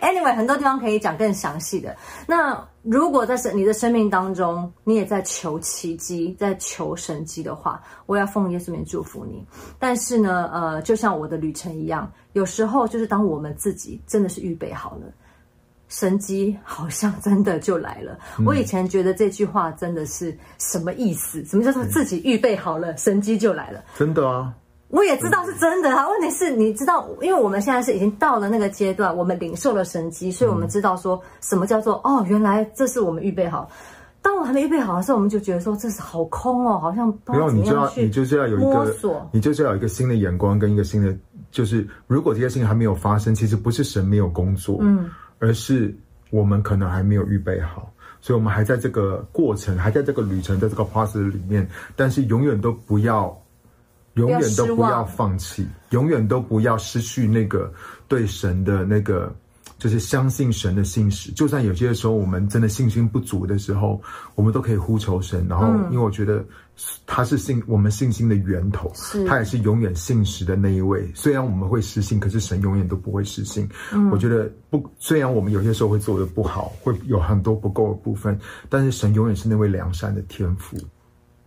anyway 很多地方可以讲更详细的。那如果在生你的生命当中，你也在求奇迹，在求神迹的话，我要奉耶稣名祝福你。但是呢，呃，就像我的旅程一样，有时候就是当我们自己真的是预备好了。神迹好像真的就来了。嗯。我以前觉得这句话真的是什么意思？什么叫做自己预备好了，神迹就来了？真的啊！我也知道是真的啊。问题是，你知道，因为我们现在是已经到了那个阶段，我们领受了神机，所以我们知道说什么叫做哦，原来这是我们预备好。当我还没预备好的时候，我们就觉得说这是好空哦，好像不知道怎么样去摸索。没有，你就要你就是要有一个，你就是要有一个新的眼光跟一个新的，就是如果这些事情还没有发生，其实不是神没有工作，嗯。而是我们可能还没有预备好，所以我们还在这个过程，还在这个旅程，在这个 process 里面。但是永远都不要，永远都不要放弃，永远都不要失去那个对神的那个。就是相信神的信实，就算有些时候我们真的信心不足的时候，我们都可以呼求神。然后，因为我觉得他是信我们信心的源头，他也是永远信实的那一位。虽然我们会失信，可是神永远都不会失信。嗯，我觉得不，虽然我们有些时候会做的不好，会有很多不够的部分，但是神永远是那位良善的天父。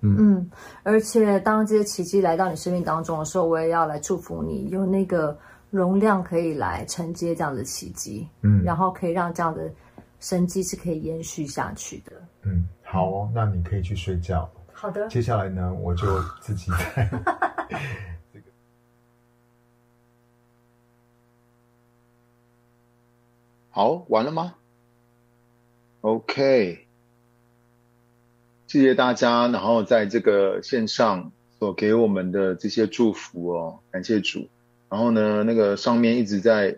嗯嗯，而且当这些奇迹来到你生命当中的时候，我也要来祝福你，有那个。容量可以来承接这样的奇迹，嗯，然后可以让这样的生机是可以延续下去的。嗯，好哦，那你可以去睡觉。好的。接下来呢，我就自己在这个。好，完了吗？OK，谢谢大家，然后在这个线上所给我们的这些祝福哦，感谢主。然后呢，那个上面一直在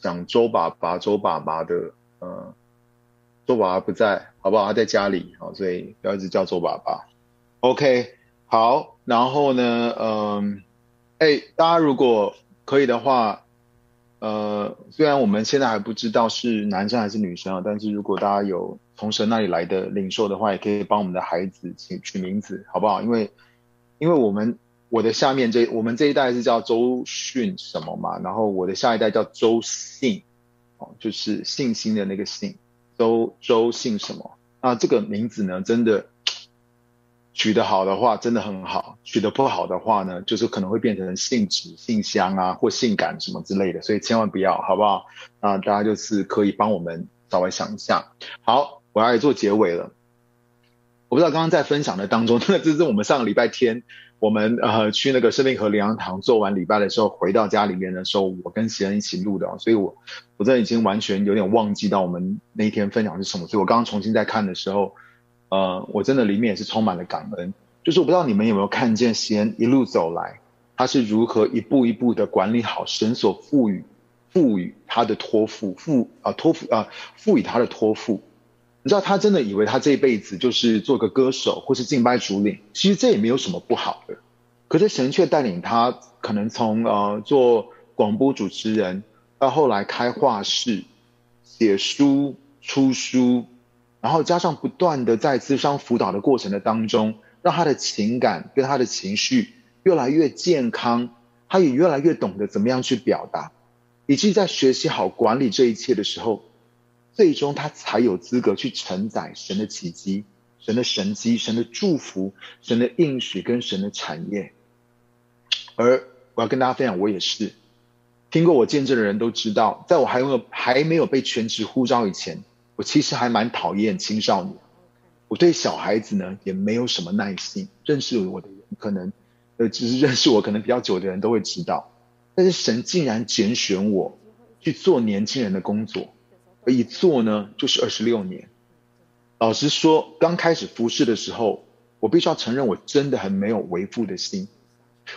讲周爸爸、周爸爸的，呃，周爸爸不在，好不好？他在家里，好，所以不要一直叫周爸爸。OK，好。然后呢，嗯、呃，哎，大家如果可以的话，呃，虽然我们现在还不知道是男生还是女生啊，但是如果大家有从神那里来的领受的话，也可以帮我们的孩子取取名字，好不好？因为，因为我们。我的下面这我们这一代是叫周迅什么嘛，然后我的下一代叫周信，哦，就是信心的那个信，周周信什么？那这个名字呢，真的取得好的话，真的很好；取得不好的话呢，就是可能会变成信纸、信箱啊，或性感什么之类的，所以千万不要，好不好？啊，大家就是可以帮我们稍微想一下。好，我要来做结尾了。我不知道刚刚在分享的当中，那 这是我们上个礼拜天。我们呃去那个生命河灵粮堂做完礼拜的时候，回到家里面的时候，我跟贤恩一起录的，所以我我这已经完全有点忘记到我们那一天分享是什么，所以我刚刚重新再看的时候，呃，我真的里面也是充满了感恩。就是我不知道你们有没有看见西恩一路走来，他是如何一步一步的管理好神所赋予赋予他的托付，赋啊托付啊赋予他的托付。你知道他真的以为他这一辈子就是做个歌手或是敬拜主领，其实这也没有什么不好的。可是神却带领他，可能从呃做广播主持人，到后来开画室、写书、出书，然后加上不断的在咨商辅导的过程的当中，让他的情感跟他的情绪越来越健康，他也越来越懂得怎么样去表达，以及在学习好管理这一切的时候。最终，他才有资格去承载神的奇迹、神的神迹、神的祝福、神的应许跟神的产业。而我要跟大家分享，我也是听过我见证的人都知道，在我还没有还没有被全职呼召以前，我其实还蛮讨厌青少年。我对小孩子呢也没有什么耐心。认识我的人，可能呃，只是认识我可能比较久的人都会知道。但是神竟然拣选我。去做年轻人的工作，而一做呢就是二十六年。老实说，刚开始服侍的时候，我必须要承认，我真的很没有为父的心。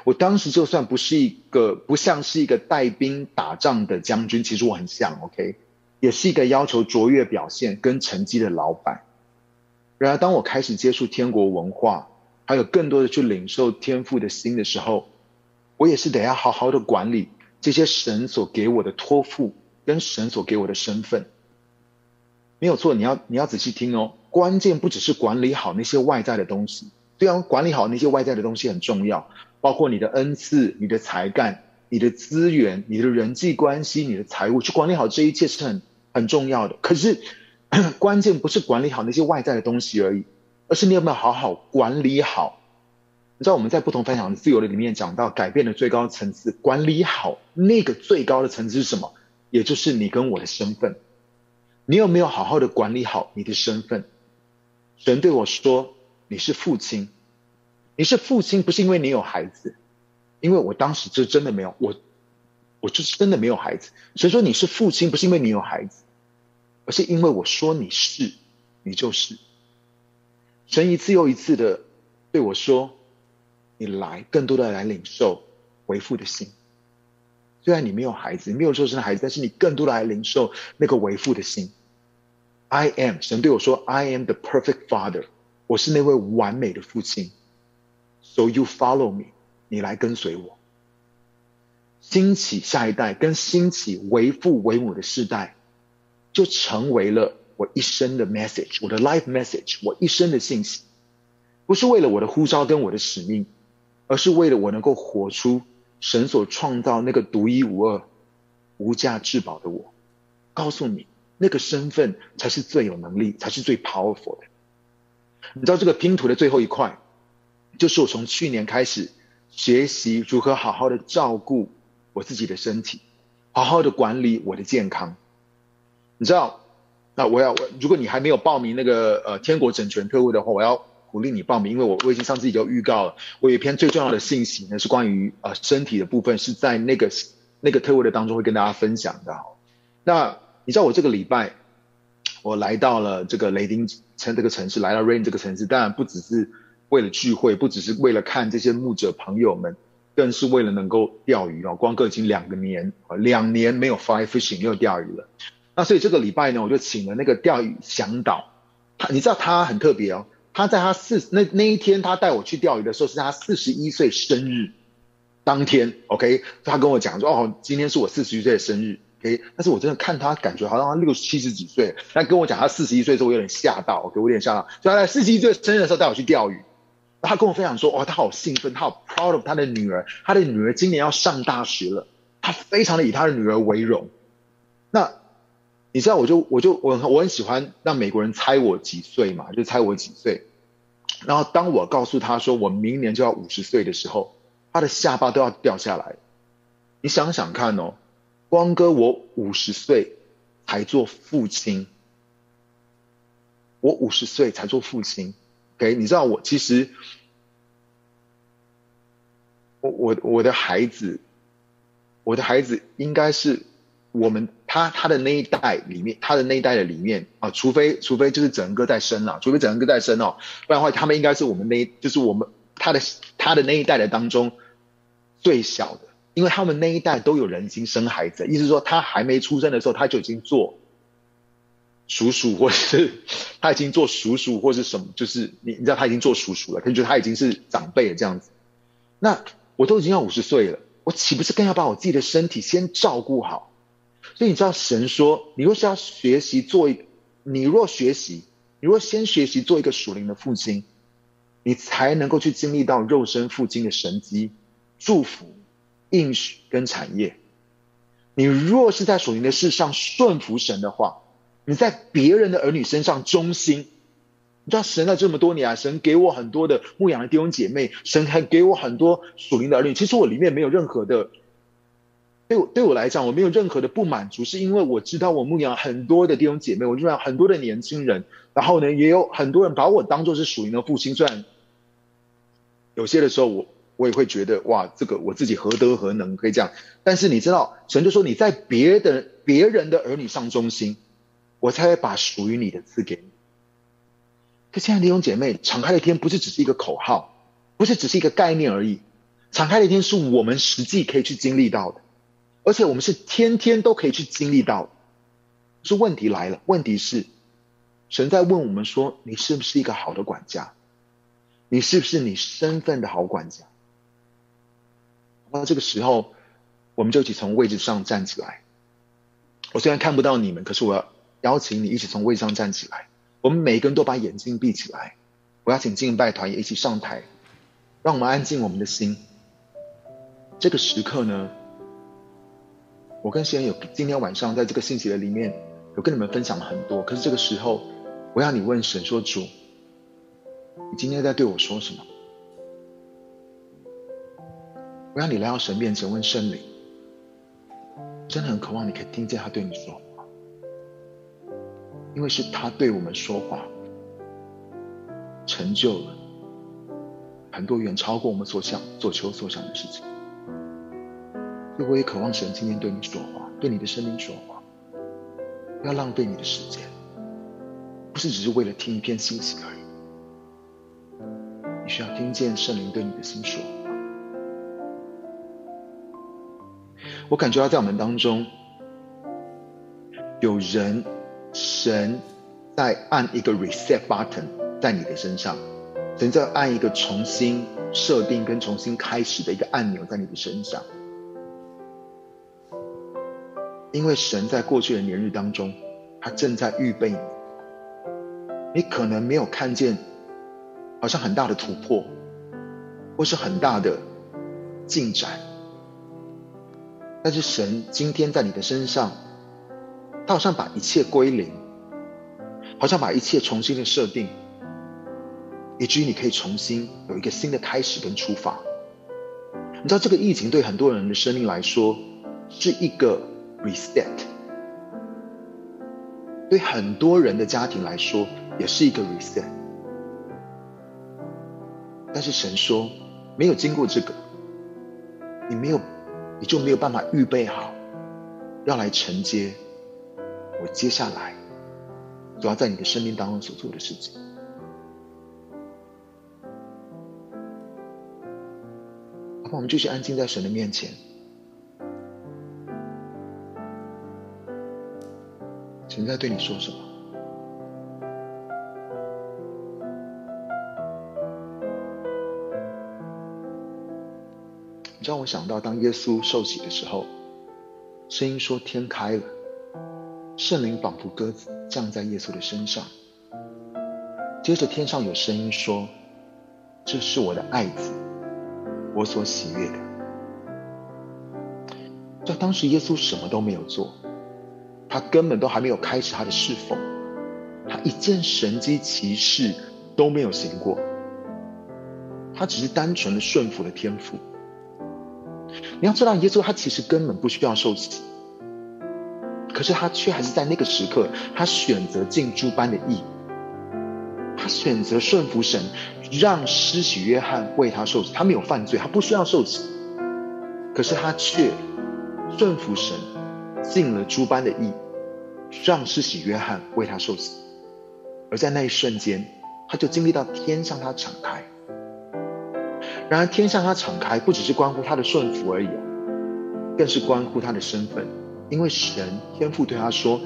我当时就算不是一个不像是一个带兵打仗的将军，其实我很像，OK，也是一个要求卓越表现跟成绩的老板。然而，当我开始接触天国文化，还有更多的去领受天赋的心的时候，我也是得要好好的管理这些神所给我的托付跟神所给我的身份。没有错，你要你要仔细听哦。关键不只是管理好那些外在的东西，虽然管理好那些外在的东西很重要。包括你的恩赐、你的才干、你的资源、你的人际关系、你的财务，去管理好这一切是很很重要的。可是，关键不是管理好那些外在的东西而已，而是你有没有好好管理好。你知道我们在不同分享的自由的里面讲到，改变的最高层次，管理好那个最高的层次是什么？也就是你跟我的身份。你有没有好好的管理好你的身份？神对我说：“你是父亲。”你是父亲，不是因为你有孩子，因为我当时就真的没有，我我就是真的没有孩子。所以说你是父亲，不是因为你有孩子，而是因为我说你是，你就是。神一次又一次的对我说：“你来，更多的来领受为父的心。虽然你没有孩子，你没有受生孩子，但是你更多的来领受那个为父的心。I am，神对我说：I am the perfect father，我是那位完美的父亲。” So you follow me，你来跟随我。兴起下一代跟兴起为父为母的世代，就成为了我一生的 message，我的 life message，我一生的信息。不是为了我的呼召跟我的使命，而是为了我能够活出神所创造那个独一无二、无价至宝的我。告诉你，那个身份才是最有能力，才是最 powerful 的。你知道这个拼图的最后一块？就是我从去年开始学习如何好好的照顾我自己的身体，好好的管理我的健康。你知道，那我要，如果你还没有报名那个呃天国整全特会的话，我要鼓励你报名，因为我我已经上次已经预告了，我有一篇最重要的信息呢，是关于呃身体的部分，是在那个 那个特会的当中会跟大家分享的。那你知道我这个礼拜我来到了这个雷丁城这个城市，来到 Rain 这个城市，当然不只是。为了聚会，不只是为了看这些牧者朋友们，更是为了能够钓鱼哦。光哥已经两个年，两年没有 fly fishing，没有钓鱼了。那所以这个礼拜呢，我就请了那个钓鱼向导。他，你知道他很特别哦。他在他四那那一天，他带我去钓鱼的时候，是他四十一岁生日当天。OK，他跟我讲说：“哦，今天是我四十一岁的生日。”OK，但是我真的看他，感觉好像他六七十几岁。他跟我讲他四十一岁的时候，我有点吓到。OK，我有点吓到。所以他在四十一岁生日的时候带我去钓鱼。他跟我分享说：“哦，他好兴奋，他好 proud of 他的女儿，他的女儿今年要上大学了，他非常的以他的女儿为荣。”那你知道，我就我就我我很喜欢让美国人猜我几岁嘛，就猜我几岁。然后当我告诉他说我明年就要五十岁的时候，他的下巴都要掉下来。你想想看哦，光哥我五十岁才做父亲，我五十岁才做父亲。OK，你知道我其实，我我我的孩子，我的孩子应该是我们他他的那一代里面，他的那一代的里面啊，除非除非就是整个在生了，除非整个在生哦，不然的话他们应该是我们那，就是我们他的他的那一代的当中最小的，因为他们那一代都有人已经生孩子，意思说他还没出生的时候他就已经做。叔叔，或是他已经做叔叔，或是什么，就是你你知道他已经做叔叔了，他觉得他已经是长辈了这样子。那我都已经要五十岁了，我岂不是更要把我自己的身体先照顾好？所以你知道神说，你若是要学习做一，你若学习，你若先学习做一个属灵的父亲，你才能够去经历到肉身父亲的神迹、祝福、应许跟产业。你若是在属灵的事上顺服神的话。你在别人的儿女身上忠心，你知道神在这么多年啊，神给我很多的牧养的弟兄姐妹，神还给我很多属灵的儿女。其实我里面没有任何的，对我对我来讲，我没有任何的不满足，是因为我知道我牧养很多的弟兄姐妹，我牧养很多的年轻人，然后呢，也有很多人把我当做是属灵的父亲。虽然有些的时候我我也会觉得哇，这个我自己何德何能可以这样？但是你知道，神就说你在别的别人的儿女上忠心，我才会把属于你的赐给你。可亲爱的弟兄姐妹，敞开的天不是只是一个口号，不是只是一个概念而已。敞开的天是我们实际可以去经历到的，而且我们是天天都可以去经历到。是问题来了，问题是神在问我们说：你是不是一个好的管家？你是不是你身份的好管家？那这个时候，我们就一起从位置上站起来。我虽然看不到你们，可是我要邀请你一起从位置上站起来。我们每个人都把眼睛闭起来。我要请敬拜团也一起上台，让我们安静我们的心。这个时刻呢，我跟先有今天晚上在这个信息的里面有跟你们分享了很多。可是这个时候，我要你问神说：“主，你今天在对我说什么？”我要你来到神面前问圣灵，真的很渴望你可以听见他对你说话，因为是他对我们说话，成就了很多远超过我们所想、所求、所想的事情。所以我也渴望神今天对你说话，对你的生命说话，不要浪费你的时间，不是只是为了听一篇信息而已，你需要听见圣灵对你的心说话。我感觉到在我们当中，有人神在按一个 reset button 在你的身上，神在按一个重新设定跟重新开始的一个按钮在你的身上，因为神在过去的年日当中，他正在预备你，你可能没有看见，好像很大的突破，或是很大的进展。但是神今天在你的身上，他好像把一切归零，好像把一切重新的设定，以至于你可以重新有一个新的开始跟出发。你知道这个疫情对很多人的生命来说是一个 reset，对很多人的家庭来说也是一个 reset。但是神说，没有经过这个，你没有。你就没有办法预备好，要来承接我接下来主要在你的生命当中所做的事情。好，我们继续安静在神的面前。神在对你说什么？让我想到，当耶稣受洗的时候，声音说：“天开了，圣灵仿佛鸽子降在耶稣的身上。”接着天上有声音说：“这是我的爱子，我所喜悦的。”在当时，耶稣什么都没有做，他根本都还没有开始他的侍奉，他一件神迹奇事都没有行过，他只是单纯的顺服了天赋。你要知道，耶稣他其实根本不需要受洗，可是他却还是在那个时刻，他选择尽诸般的义，他选择顺服神，让施洗约翰为他受洗。他没有犯罪，他不需要受洗，可是他却顺服神，尽了诸般的义，让施洗约翰为他受死。而在那一瞬间，他就经历到天向他敞开。然而，天向他敞开，不只是关乎他的顺服而已，更是关乎他的身份。因为神天父对他说：“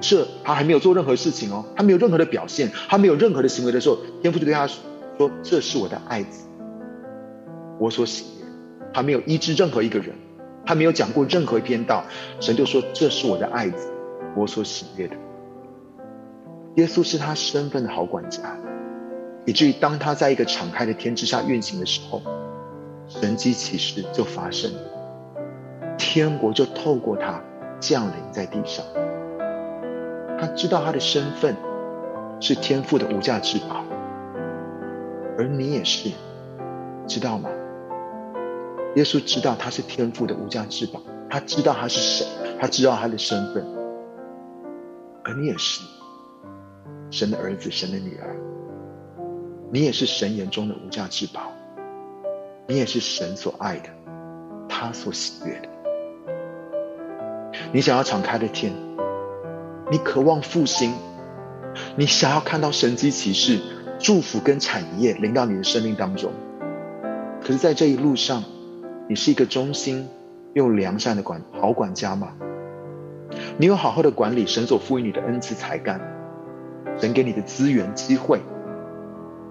这他还没有做任何事情哦，他没有任何的表现，他没有任何的行为的时候，天父就对他说：‘这是我的爱子，我所喜悦。’他没有医治任何一个人，他没有讲过任何一篇道，神就说：‘这是我的爱子，我所喜悦的。’耶稣是他身份的好管家。”以至于当他在一个敞开的天之下运行的时候，神迹奇事就发生了，天国就透过他降临在地上。他知道他的身份是天父的无价之宝，而你也是，知道吗？耶稣知道他是天父的无价之宝，他知道他是谁，他知道他的身份，而你也是神的儿子，神的女儿。你也是神眼中的无价之宝，你也是神所爱的，他所喜悦的。你想要敞开的天，你渴望复兴，你想要看到神迹奇事、祝福跟产业临到你的生命当中。可是，在这一路上，你是一个忠心又良善的管好管家吗？你有好好的管理神所赋予你的恩赐才干，神给你的资源机会。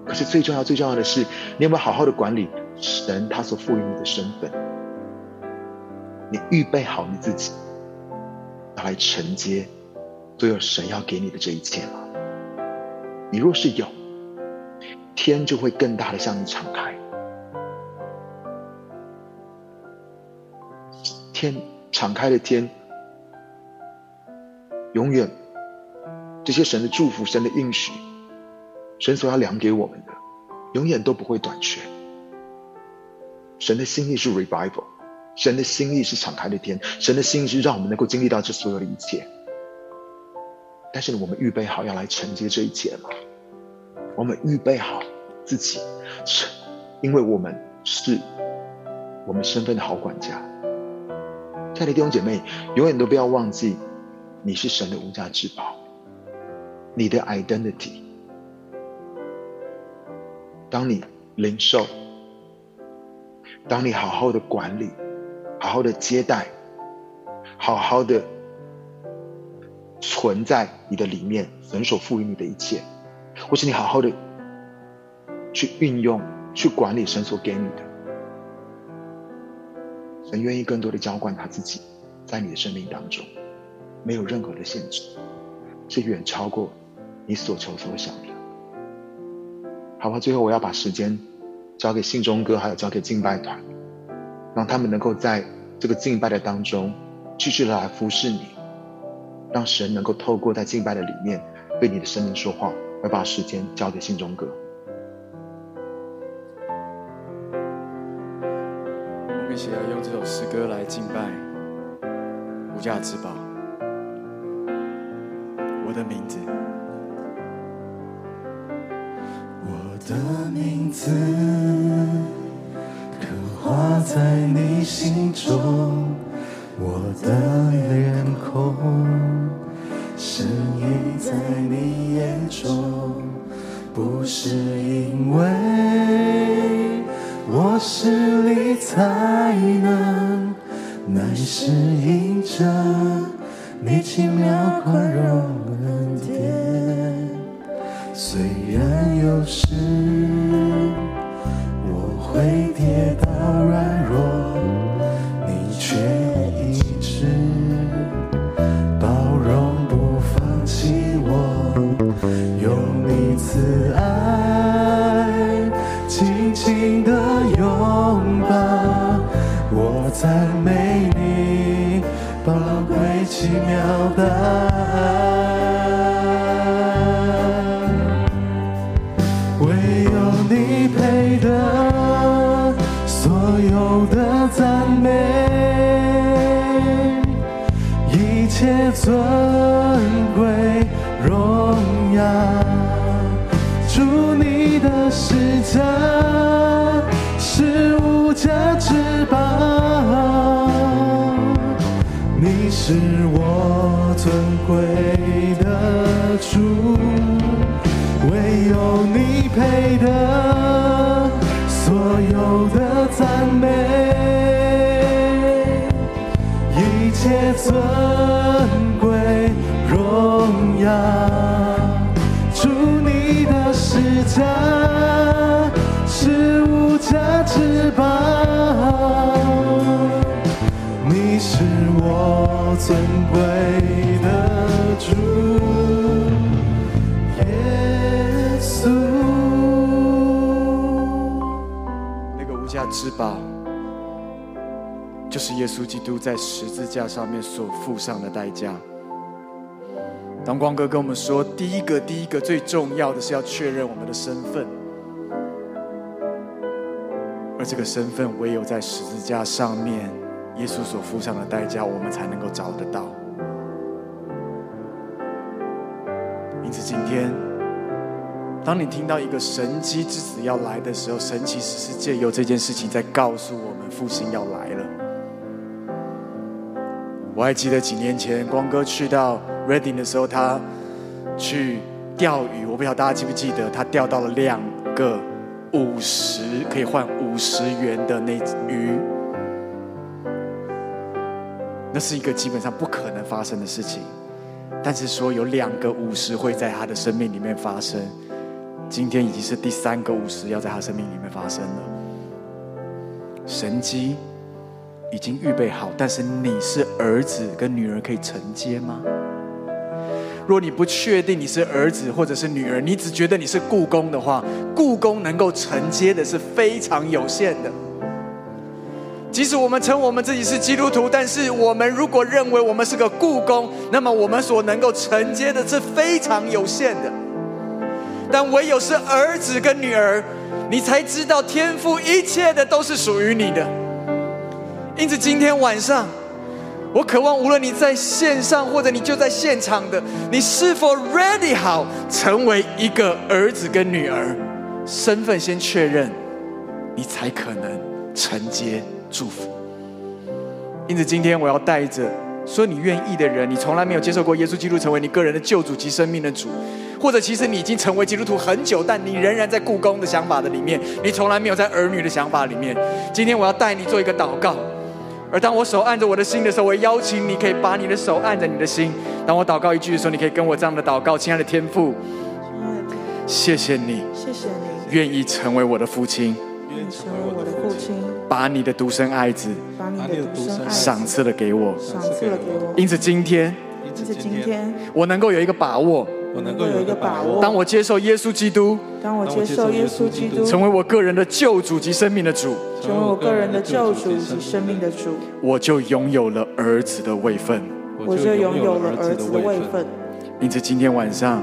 可是最重要、最重要的是，你有没有好好的管理神他所赋予你的身份？你预备好你自己，来承接所有神要给你的这一切吗？你若是有，天就会更大的向你敞开。天敞开的天，永远这些神的祝福、神的应许。神所要量给我们的，永远都不会短缺。神的心意是 revival，神的心意是敞开的天，神的心意是让我们能够经历到这所有的一切。但是我们预备好要来承接这一切吗？我们预备好自己，因为我们是我们身份的好管家。亲爱的弟兄姐妹，永远都不要忘记，你是神的无价之宝，你的 identity。当你领受，当你好好的管理，好好的接待，好好的存在你的里面，神所赋予你的一切，或是你好好的去运用、去管理神所给你的，神愿意更多的浇灌他自己在你的生命当中，没有任何的限制，是远超过你所求所想的。好吧，最后我要把时间交给信中哥，还有交给敬拜团，让他们能够在这个敬拜的当中继续的来服侍你，让神能够透过在敬拜的里面对你的生命说话。我要把时间交给信中哥。我们一起来用这首诗歌来敬拜无价之宝，我的名字。我的名字刻画在你心中，我的脸孔深印在你眼中，不是因为我实力才能，乃是因着你奇妙宽容恩典。虽然有时我会跌倒软弱，你却一直包容不放弃我，用你慈爱紧紧的拥抱，我赞美你宝贵奇妙的也尊贵荣耀。是耶稣基督在十字架上面所付上的代价。当光哥跟我们说，第一个、第一个最重要的是要确认我们的身份，而这个身份唯有在十字架上面，耶稣所付上的代价，我们才能够找得到。因此，今天当你听到一个神迹之子要来的时候，神其实是借由这件事情在告诉我们复兴要来了。我还记得几年前光哥去到 Reading 的时候，他去钓鱼，我不晓得大家记不记得，他钓到了两个五十可以换五十元的那鱼，那是一个基本上不可能发生的事情，但是说有两个五十会在他的生命里面发生。今天已经是第三个五十要在他生命里面发生了，神迹已经预备好，但是你是儿子跟女儿可以承接吗？若你不确定你是儿子或者是女儿，你只觉得你是故宫的话，故宫能够承接的是非常有限的。即使我们称我们自己是基督徒，但是我们如果认为我们是个故宫，那么我们所能够承接的是非常有限的。但唯有是儿子跟女儿，你才知道天赋一切的都是属于你的。因此，今天晚上，我渴望无论你在线上或者你就在现场的，你是否 ready 好成为一个儿子跟女儿？身份先确认，你才可能承接祝福。因此，今天我要带着说你愿意的人，你从来没有接受过耶稣基督成为你个人的救主及生命的主。或者其实你已经成为基督徒很久，但你仍然在雇工的想法的里面，你从来没有在儿女的想法里面。今天我要带你做一个祷告，而当我手按着我的心的时候，我邀请你可以把你的手按着你的心。当我祷告一句的时候，你可以跟我这样的祷告：亲爱的天父，谢谢你，谢谢你愿意成为我的父亲，愿意成为我的父亲，把你的独生爱子，把你的独生爱子赏赐了给我，赏赐了给我。因此今天，因此今天，我能够有一个把握。我能够有一个把握。当我接受耶稣基督，当我接受耶稣基督，成为我个人的救主及生命的主，成为我个人的救主及生命的主，我就拥有了儿子的位分。我就拥有了儿子的位分。因此今天晚上，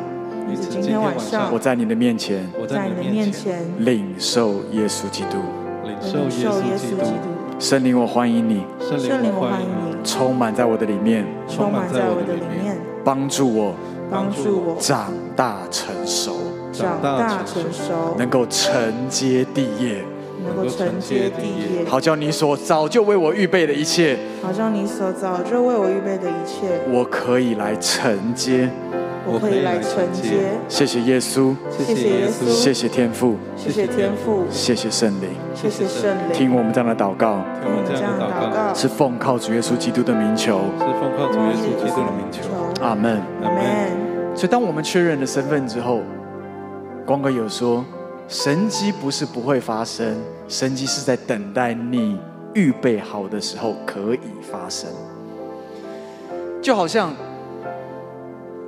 因此今天晚上，我在你的面前，我在你的面前领受耶稣基督，领受耶稣基督。圣灵，我欢迎你，圣灵，我欢迎你，充满在我的里面，充满在我的里面，帮助我。帮助我。长大成熟，长大成熟，能够承接地业，能够承接地业，好叫你所早就为我预备的一切，好叫你所早就为我预备的一切，我可以来承接，我可以来承接。谢谢耶稣，谢谢耶稣，谢谢天父，谢谢天父，谢谢圣灵，谢谢圣灵。听我们这样的祷告，听我们这样的祷告，是奉靠主耶稣基督的名求，是奉靠主耶稣基督的名求。阿门，阿门。所以，当我们确认了身份之后，光哥有说，神迹不是不会发生，神迹是在等待你预备好的时候可以发生。就好像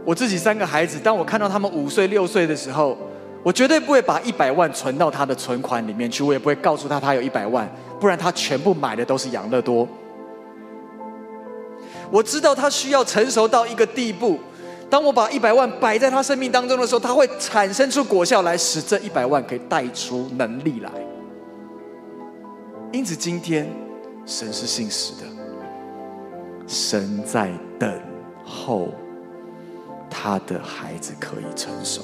我自己三个孩子，当我看到他们五岁、六岁的时候，我绝对不会把一百万存到他的存款里面去，我也不会告诉他他有一百万，不然他全部买的都是养乐多。我知道他需要成熟到一个地步，当我把一百万摆在他生命当中的时候，他会产生出果效来，使这一百万可以带出能力来。因此，今天神是信实的，神在等候他的孩子可以成熟。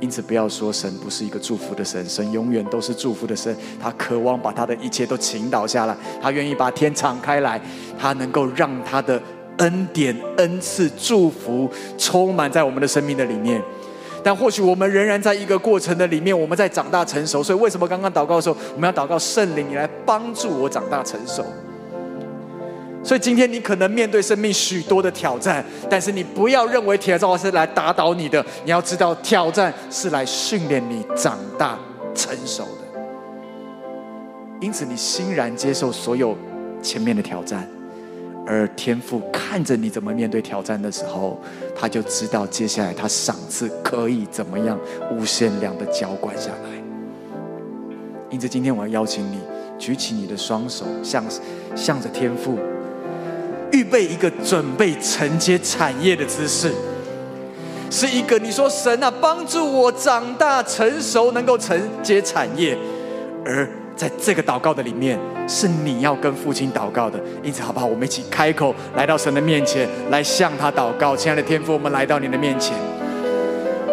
因此，不要说神不是一个祝福的神，神永远都是祝福的神。他渴望把他的一切都倾倒下来，他愿意把天敞开来，他能够让他的恩典、恩赐、祝福充满在我们的生命的里面。但或许我们仍然在一个过程的里面，我们在长大成熟。所以，为什么刚刚祷告的时候，我们要祷告圣灵，你来帮助我长大成熟？所以今天你可能面对生命许多的挑战，但是你不要认为挑战是来打倒你的，你要知道挑战是来训练你长大成熟的。因此，你欣然接受所有前面的挑战，而天父看着你怎么面对挑战的时候，他就知道接下来他赏赐可以怎么样无限量的浇灌下来。因此，今天我要邀请你举起你的双手，向向着天父。预备一个准备承接产业的姿势，是一个你说神啊，帮助我长大成熟，能够承接产业。而在这个祷告的里面，是你要跟父亲祷告的。因此，好不好？我们一起开口来到神的面前，来向他祷告。亲爱的天父，我们来到你的面前。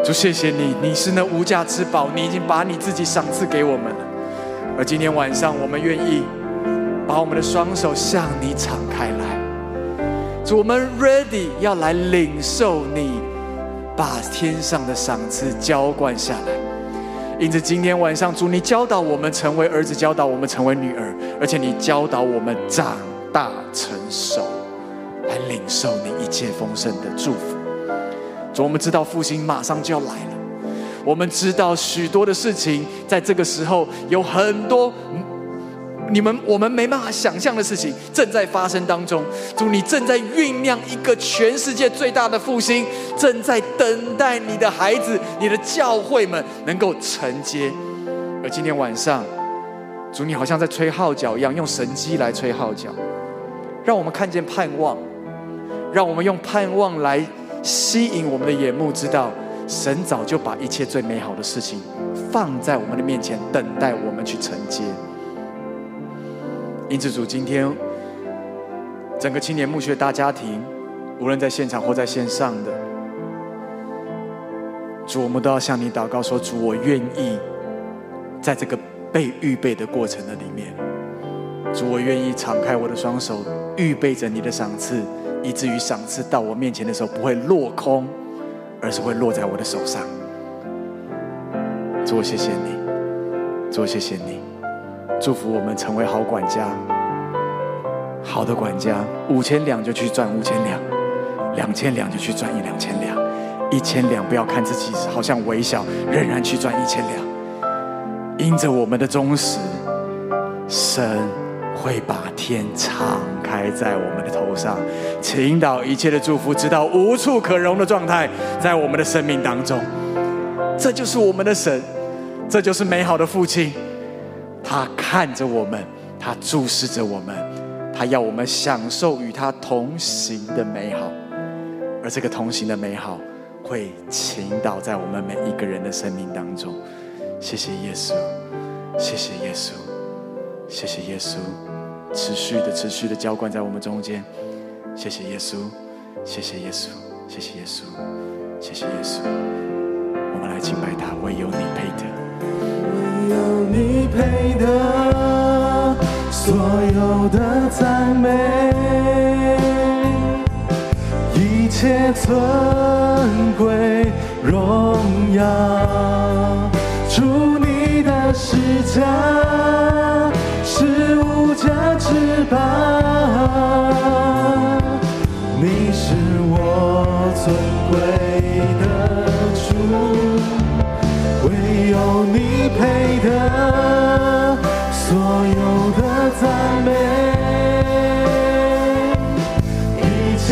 主，谢谢你，你是那无价之宝，你已经把你自己赏赐给我们了。而今天晚上，我们愿意把我们的双手向你敞开来，主，我们 ready 要来领受你把天上的赏赐浇灌下来。因此，今天晚上，主，你教导我们成为儿子，教导我们成为女儿，而且你教导我们长大成熟，来领受你一切丰盛的祝福。主，我们知道复兴马上就要来了。我们知道许多的事情，在这个时候有很多你们我们没办法想象的事情正在发生当中。主，你正在酝酿一个全世界最大的复兴，正在等待你的孩子、你的教会们能够承接。而今天晚上，主，你好像在吹号角一样，用神迹来吹号角，让我们看见盼望，让我们用盼望来吸引我们的眼目，知道。神早就把一切最美好的事情放在我们的面前，等待我们去承接。因此，主今天整个青年牧区大家庭，无论在现场或在线上的，主，我们都要向你祷告说：主，我愿意在这个被预备的过程的里面，主，我愿意敞开我的双手，预备着你的赏赐，以至于赏赐到我面前的时候不会落空。而是会落在我的手上。主，谢谢你，主，谢谢你，祝福我们成为好管家，好的管家。五千两就去赚五千两，两千两就去赚一两千两，一千两不要看自己好像微小，仍然去赚一千两。因着我们的忠实，神。会把天敞开在我们的头上，倾倒一切的祝福，直到无处可容的状态，在我们的生命当中。这就是我们的神，这就是美好的父亲。他看着我们，他注视着我们，他要我们享受与他同行的美好。而这个同行的美好，会倾倒在我们每一个人的生命当中。谢谢耶稣，谢谢耶稣，谢谢耶稣。持续的、持续的浇灌在我们中间，谢谢耶稣，谢谢耶稣，谢谢耶稣，谢谢耶稣。我们来敬拜他，唯有你配得，有你配得所有的赞美，一切尊贵荣耀，主你的施加。是无价之宝，你是我尊贵的主，有你配得所有的赞美，一切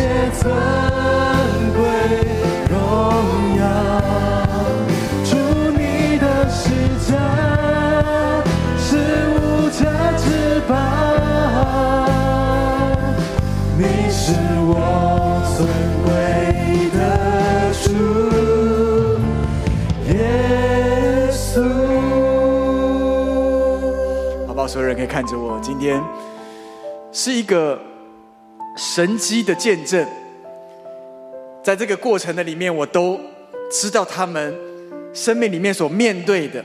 人可以看着我，今天是一个神迹的见证。在这个过程的里面，我都知道他们生命里面所面对的。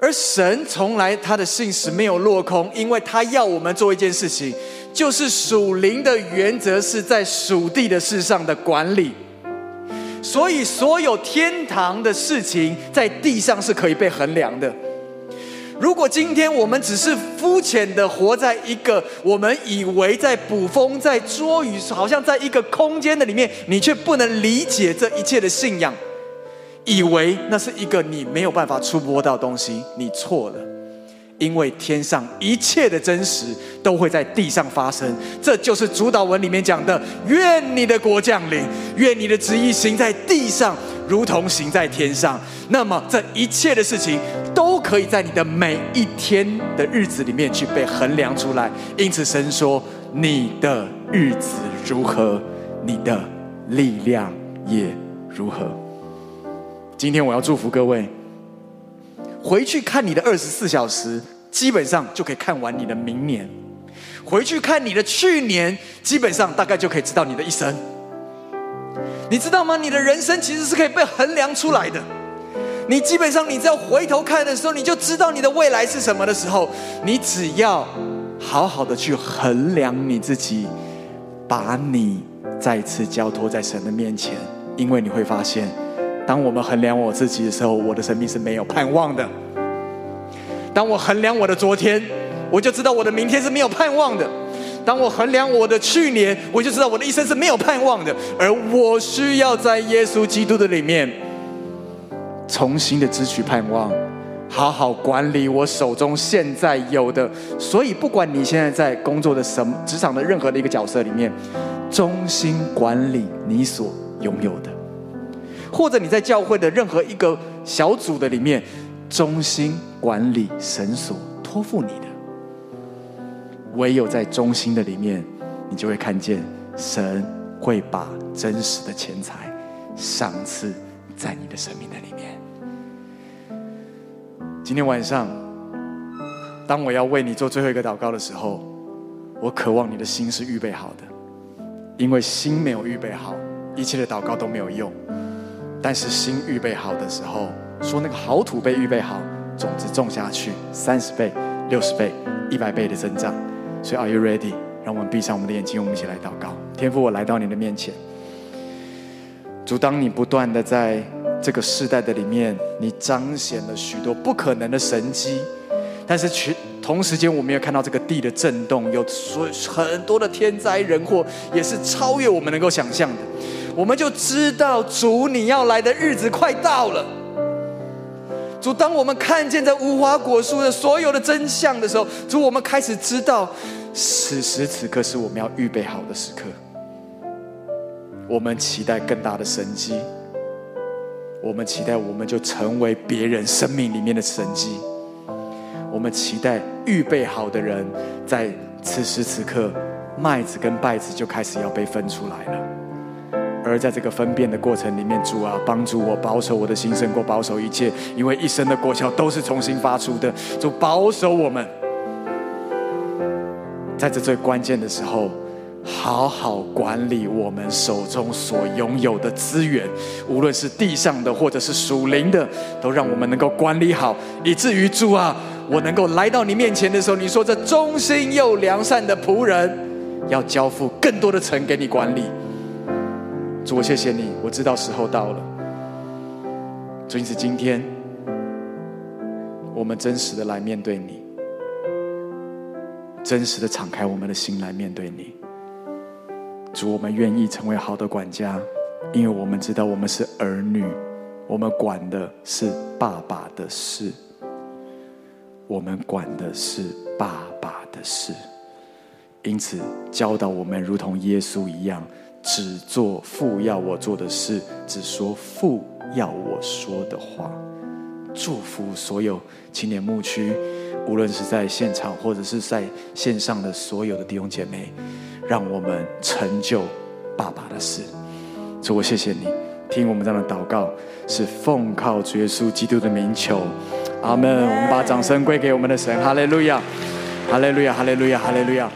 而神从来他的信实没有落空，因为他要我们做一件事情，就是属灵的原则是在属地的事上的管理。所以，所有天堂的事情在地上是可以被衡量的。如果今天我们只是肤浅的活在一个我们以为在捕风、在捉鱼，好像在一个空间的里面，你却不能理解这一切的信仰，以为那是一个你没有办法触摸到东西，你错了。因为天上一切的真实都会在地上发生，这就是主祷文里面讲的：愿你的国降临，愿你的旨意行在地上。如同行在天上，那么这一切的事情都可以在你的每一天的日子里面去被衡量出来。因此，神说：“你的日子如何，你的力量也如何。”今天我要祝福各位，回去看你的二十四小时，基本上就可以看完你的明年；回去看你的去年，基本上大概就可以知道你的一生。你知道吗？你的人生其实是可以被衡量出来的。你基本上，你只要回头看的时候，你就知道你的未来是什么的时候，你只要好好的去衡量你自己，把你再次交托在神的面前，因为你会发现，当我们衡量我自己的时候，我的生命是没有盼望的。当我衡量我的昨天，我就知道我的明天是没有盼望的。当我衡量我的去年，我就知道我的一生是没有盼望的。而我需要在耶稣基督的里面，重新的支取盼望，好好管理我手中现在有的。所以，不管你现在在工作的什么职场的任何的一个角色里面，忠心管理你所拥有的；或者你在教会的任何一个小组的里面，忠心管理神所托付你的。唯有在忠心的里面，你就会看见神会把真实的钱财赏赐在你的生命的里面。今天晚上，当我要为你做最后一个祷告的时候，我渴望你的心是预备好的，因为心没有预备好，一切的祷告都没有用。但是心预备好的时候，说那个好土被预备好，种子种下去，三十倍、六十倍、一百倍的增长。所以，Are you ready？让我们闭上我们的眼睛，我们一起来祷告。天父，我来到你的面前。主，当你不断的在这个世代的里面，你彰显了许多不可能的神迹，但是全同时间，我们也看到这个地的震动，有所很多的天灾人祸，也是超越我们能够想象的。我们就知道，主你要来的日子快到了。主，当我们看见这无花果树的所有的真相的时候，主，我们开始知道，此时此刻是我们要预备好的时刻。我们期待更大的神迹，我们期待我们就成为别人生命里面的神迹。我们期待预备好的人，在此时此刻，麦子跟稗子就开始要被分出来了。而在这个分辨的过程里面，主啊，帮助我保守我的心胜过保守一切，因为一生的果效都是重新发出的。主保守我们，在这最关键的时候，好好管理我们手中所拥有的资源，无论是地上的或者是属灵的，都让我们能够管理好，以至于主啊，我能够来到你面前的时候，你说这忠心又良善的仆人，要交付更多的城给你管理。主，我谢谢你，我知道时候到了。主，因此今天，我们真实的来面对你，真实的敞开我们的心来面对你。主，我们愿意成为好的管家，因为我们知道我们是儿女，我们管的是爸爸的事，我们管的是爸爸的事。因此，教导我们如同耶稣一样。只做父要我做的事，只说父要我说的话。祝福所有青年牧区，无论是在现场或者是在线上的所有的弟兄姐妹，让我们成就爸爸的事。主，我谢谢你，听我们这样的祷告，是奉靠主耶稣基督的名求，阿门。我们把掌声归给我们的神，哈利路亚，哈利路亚，哈利路亚，哈利路亚。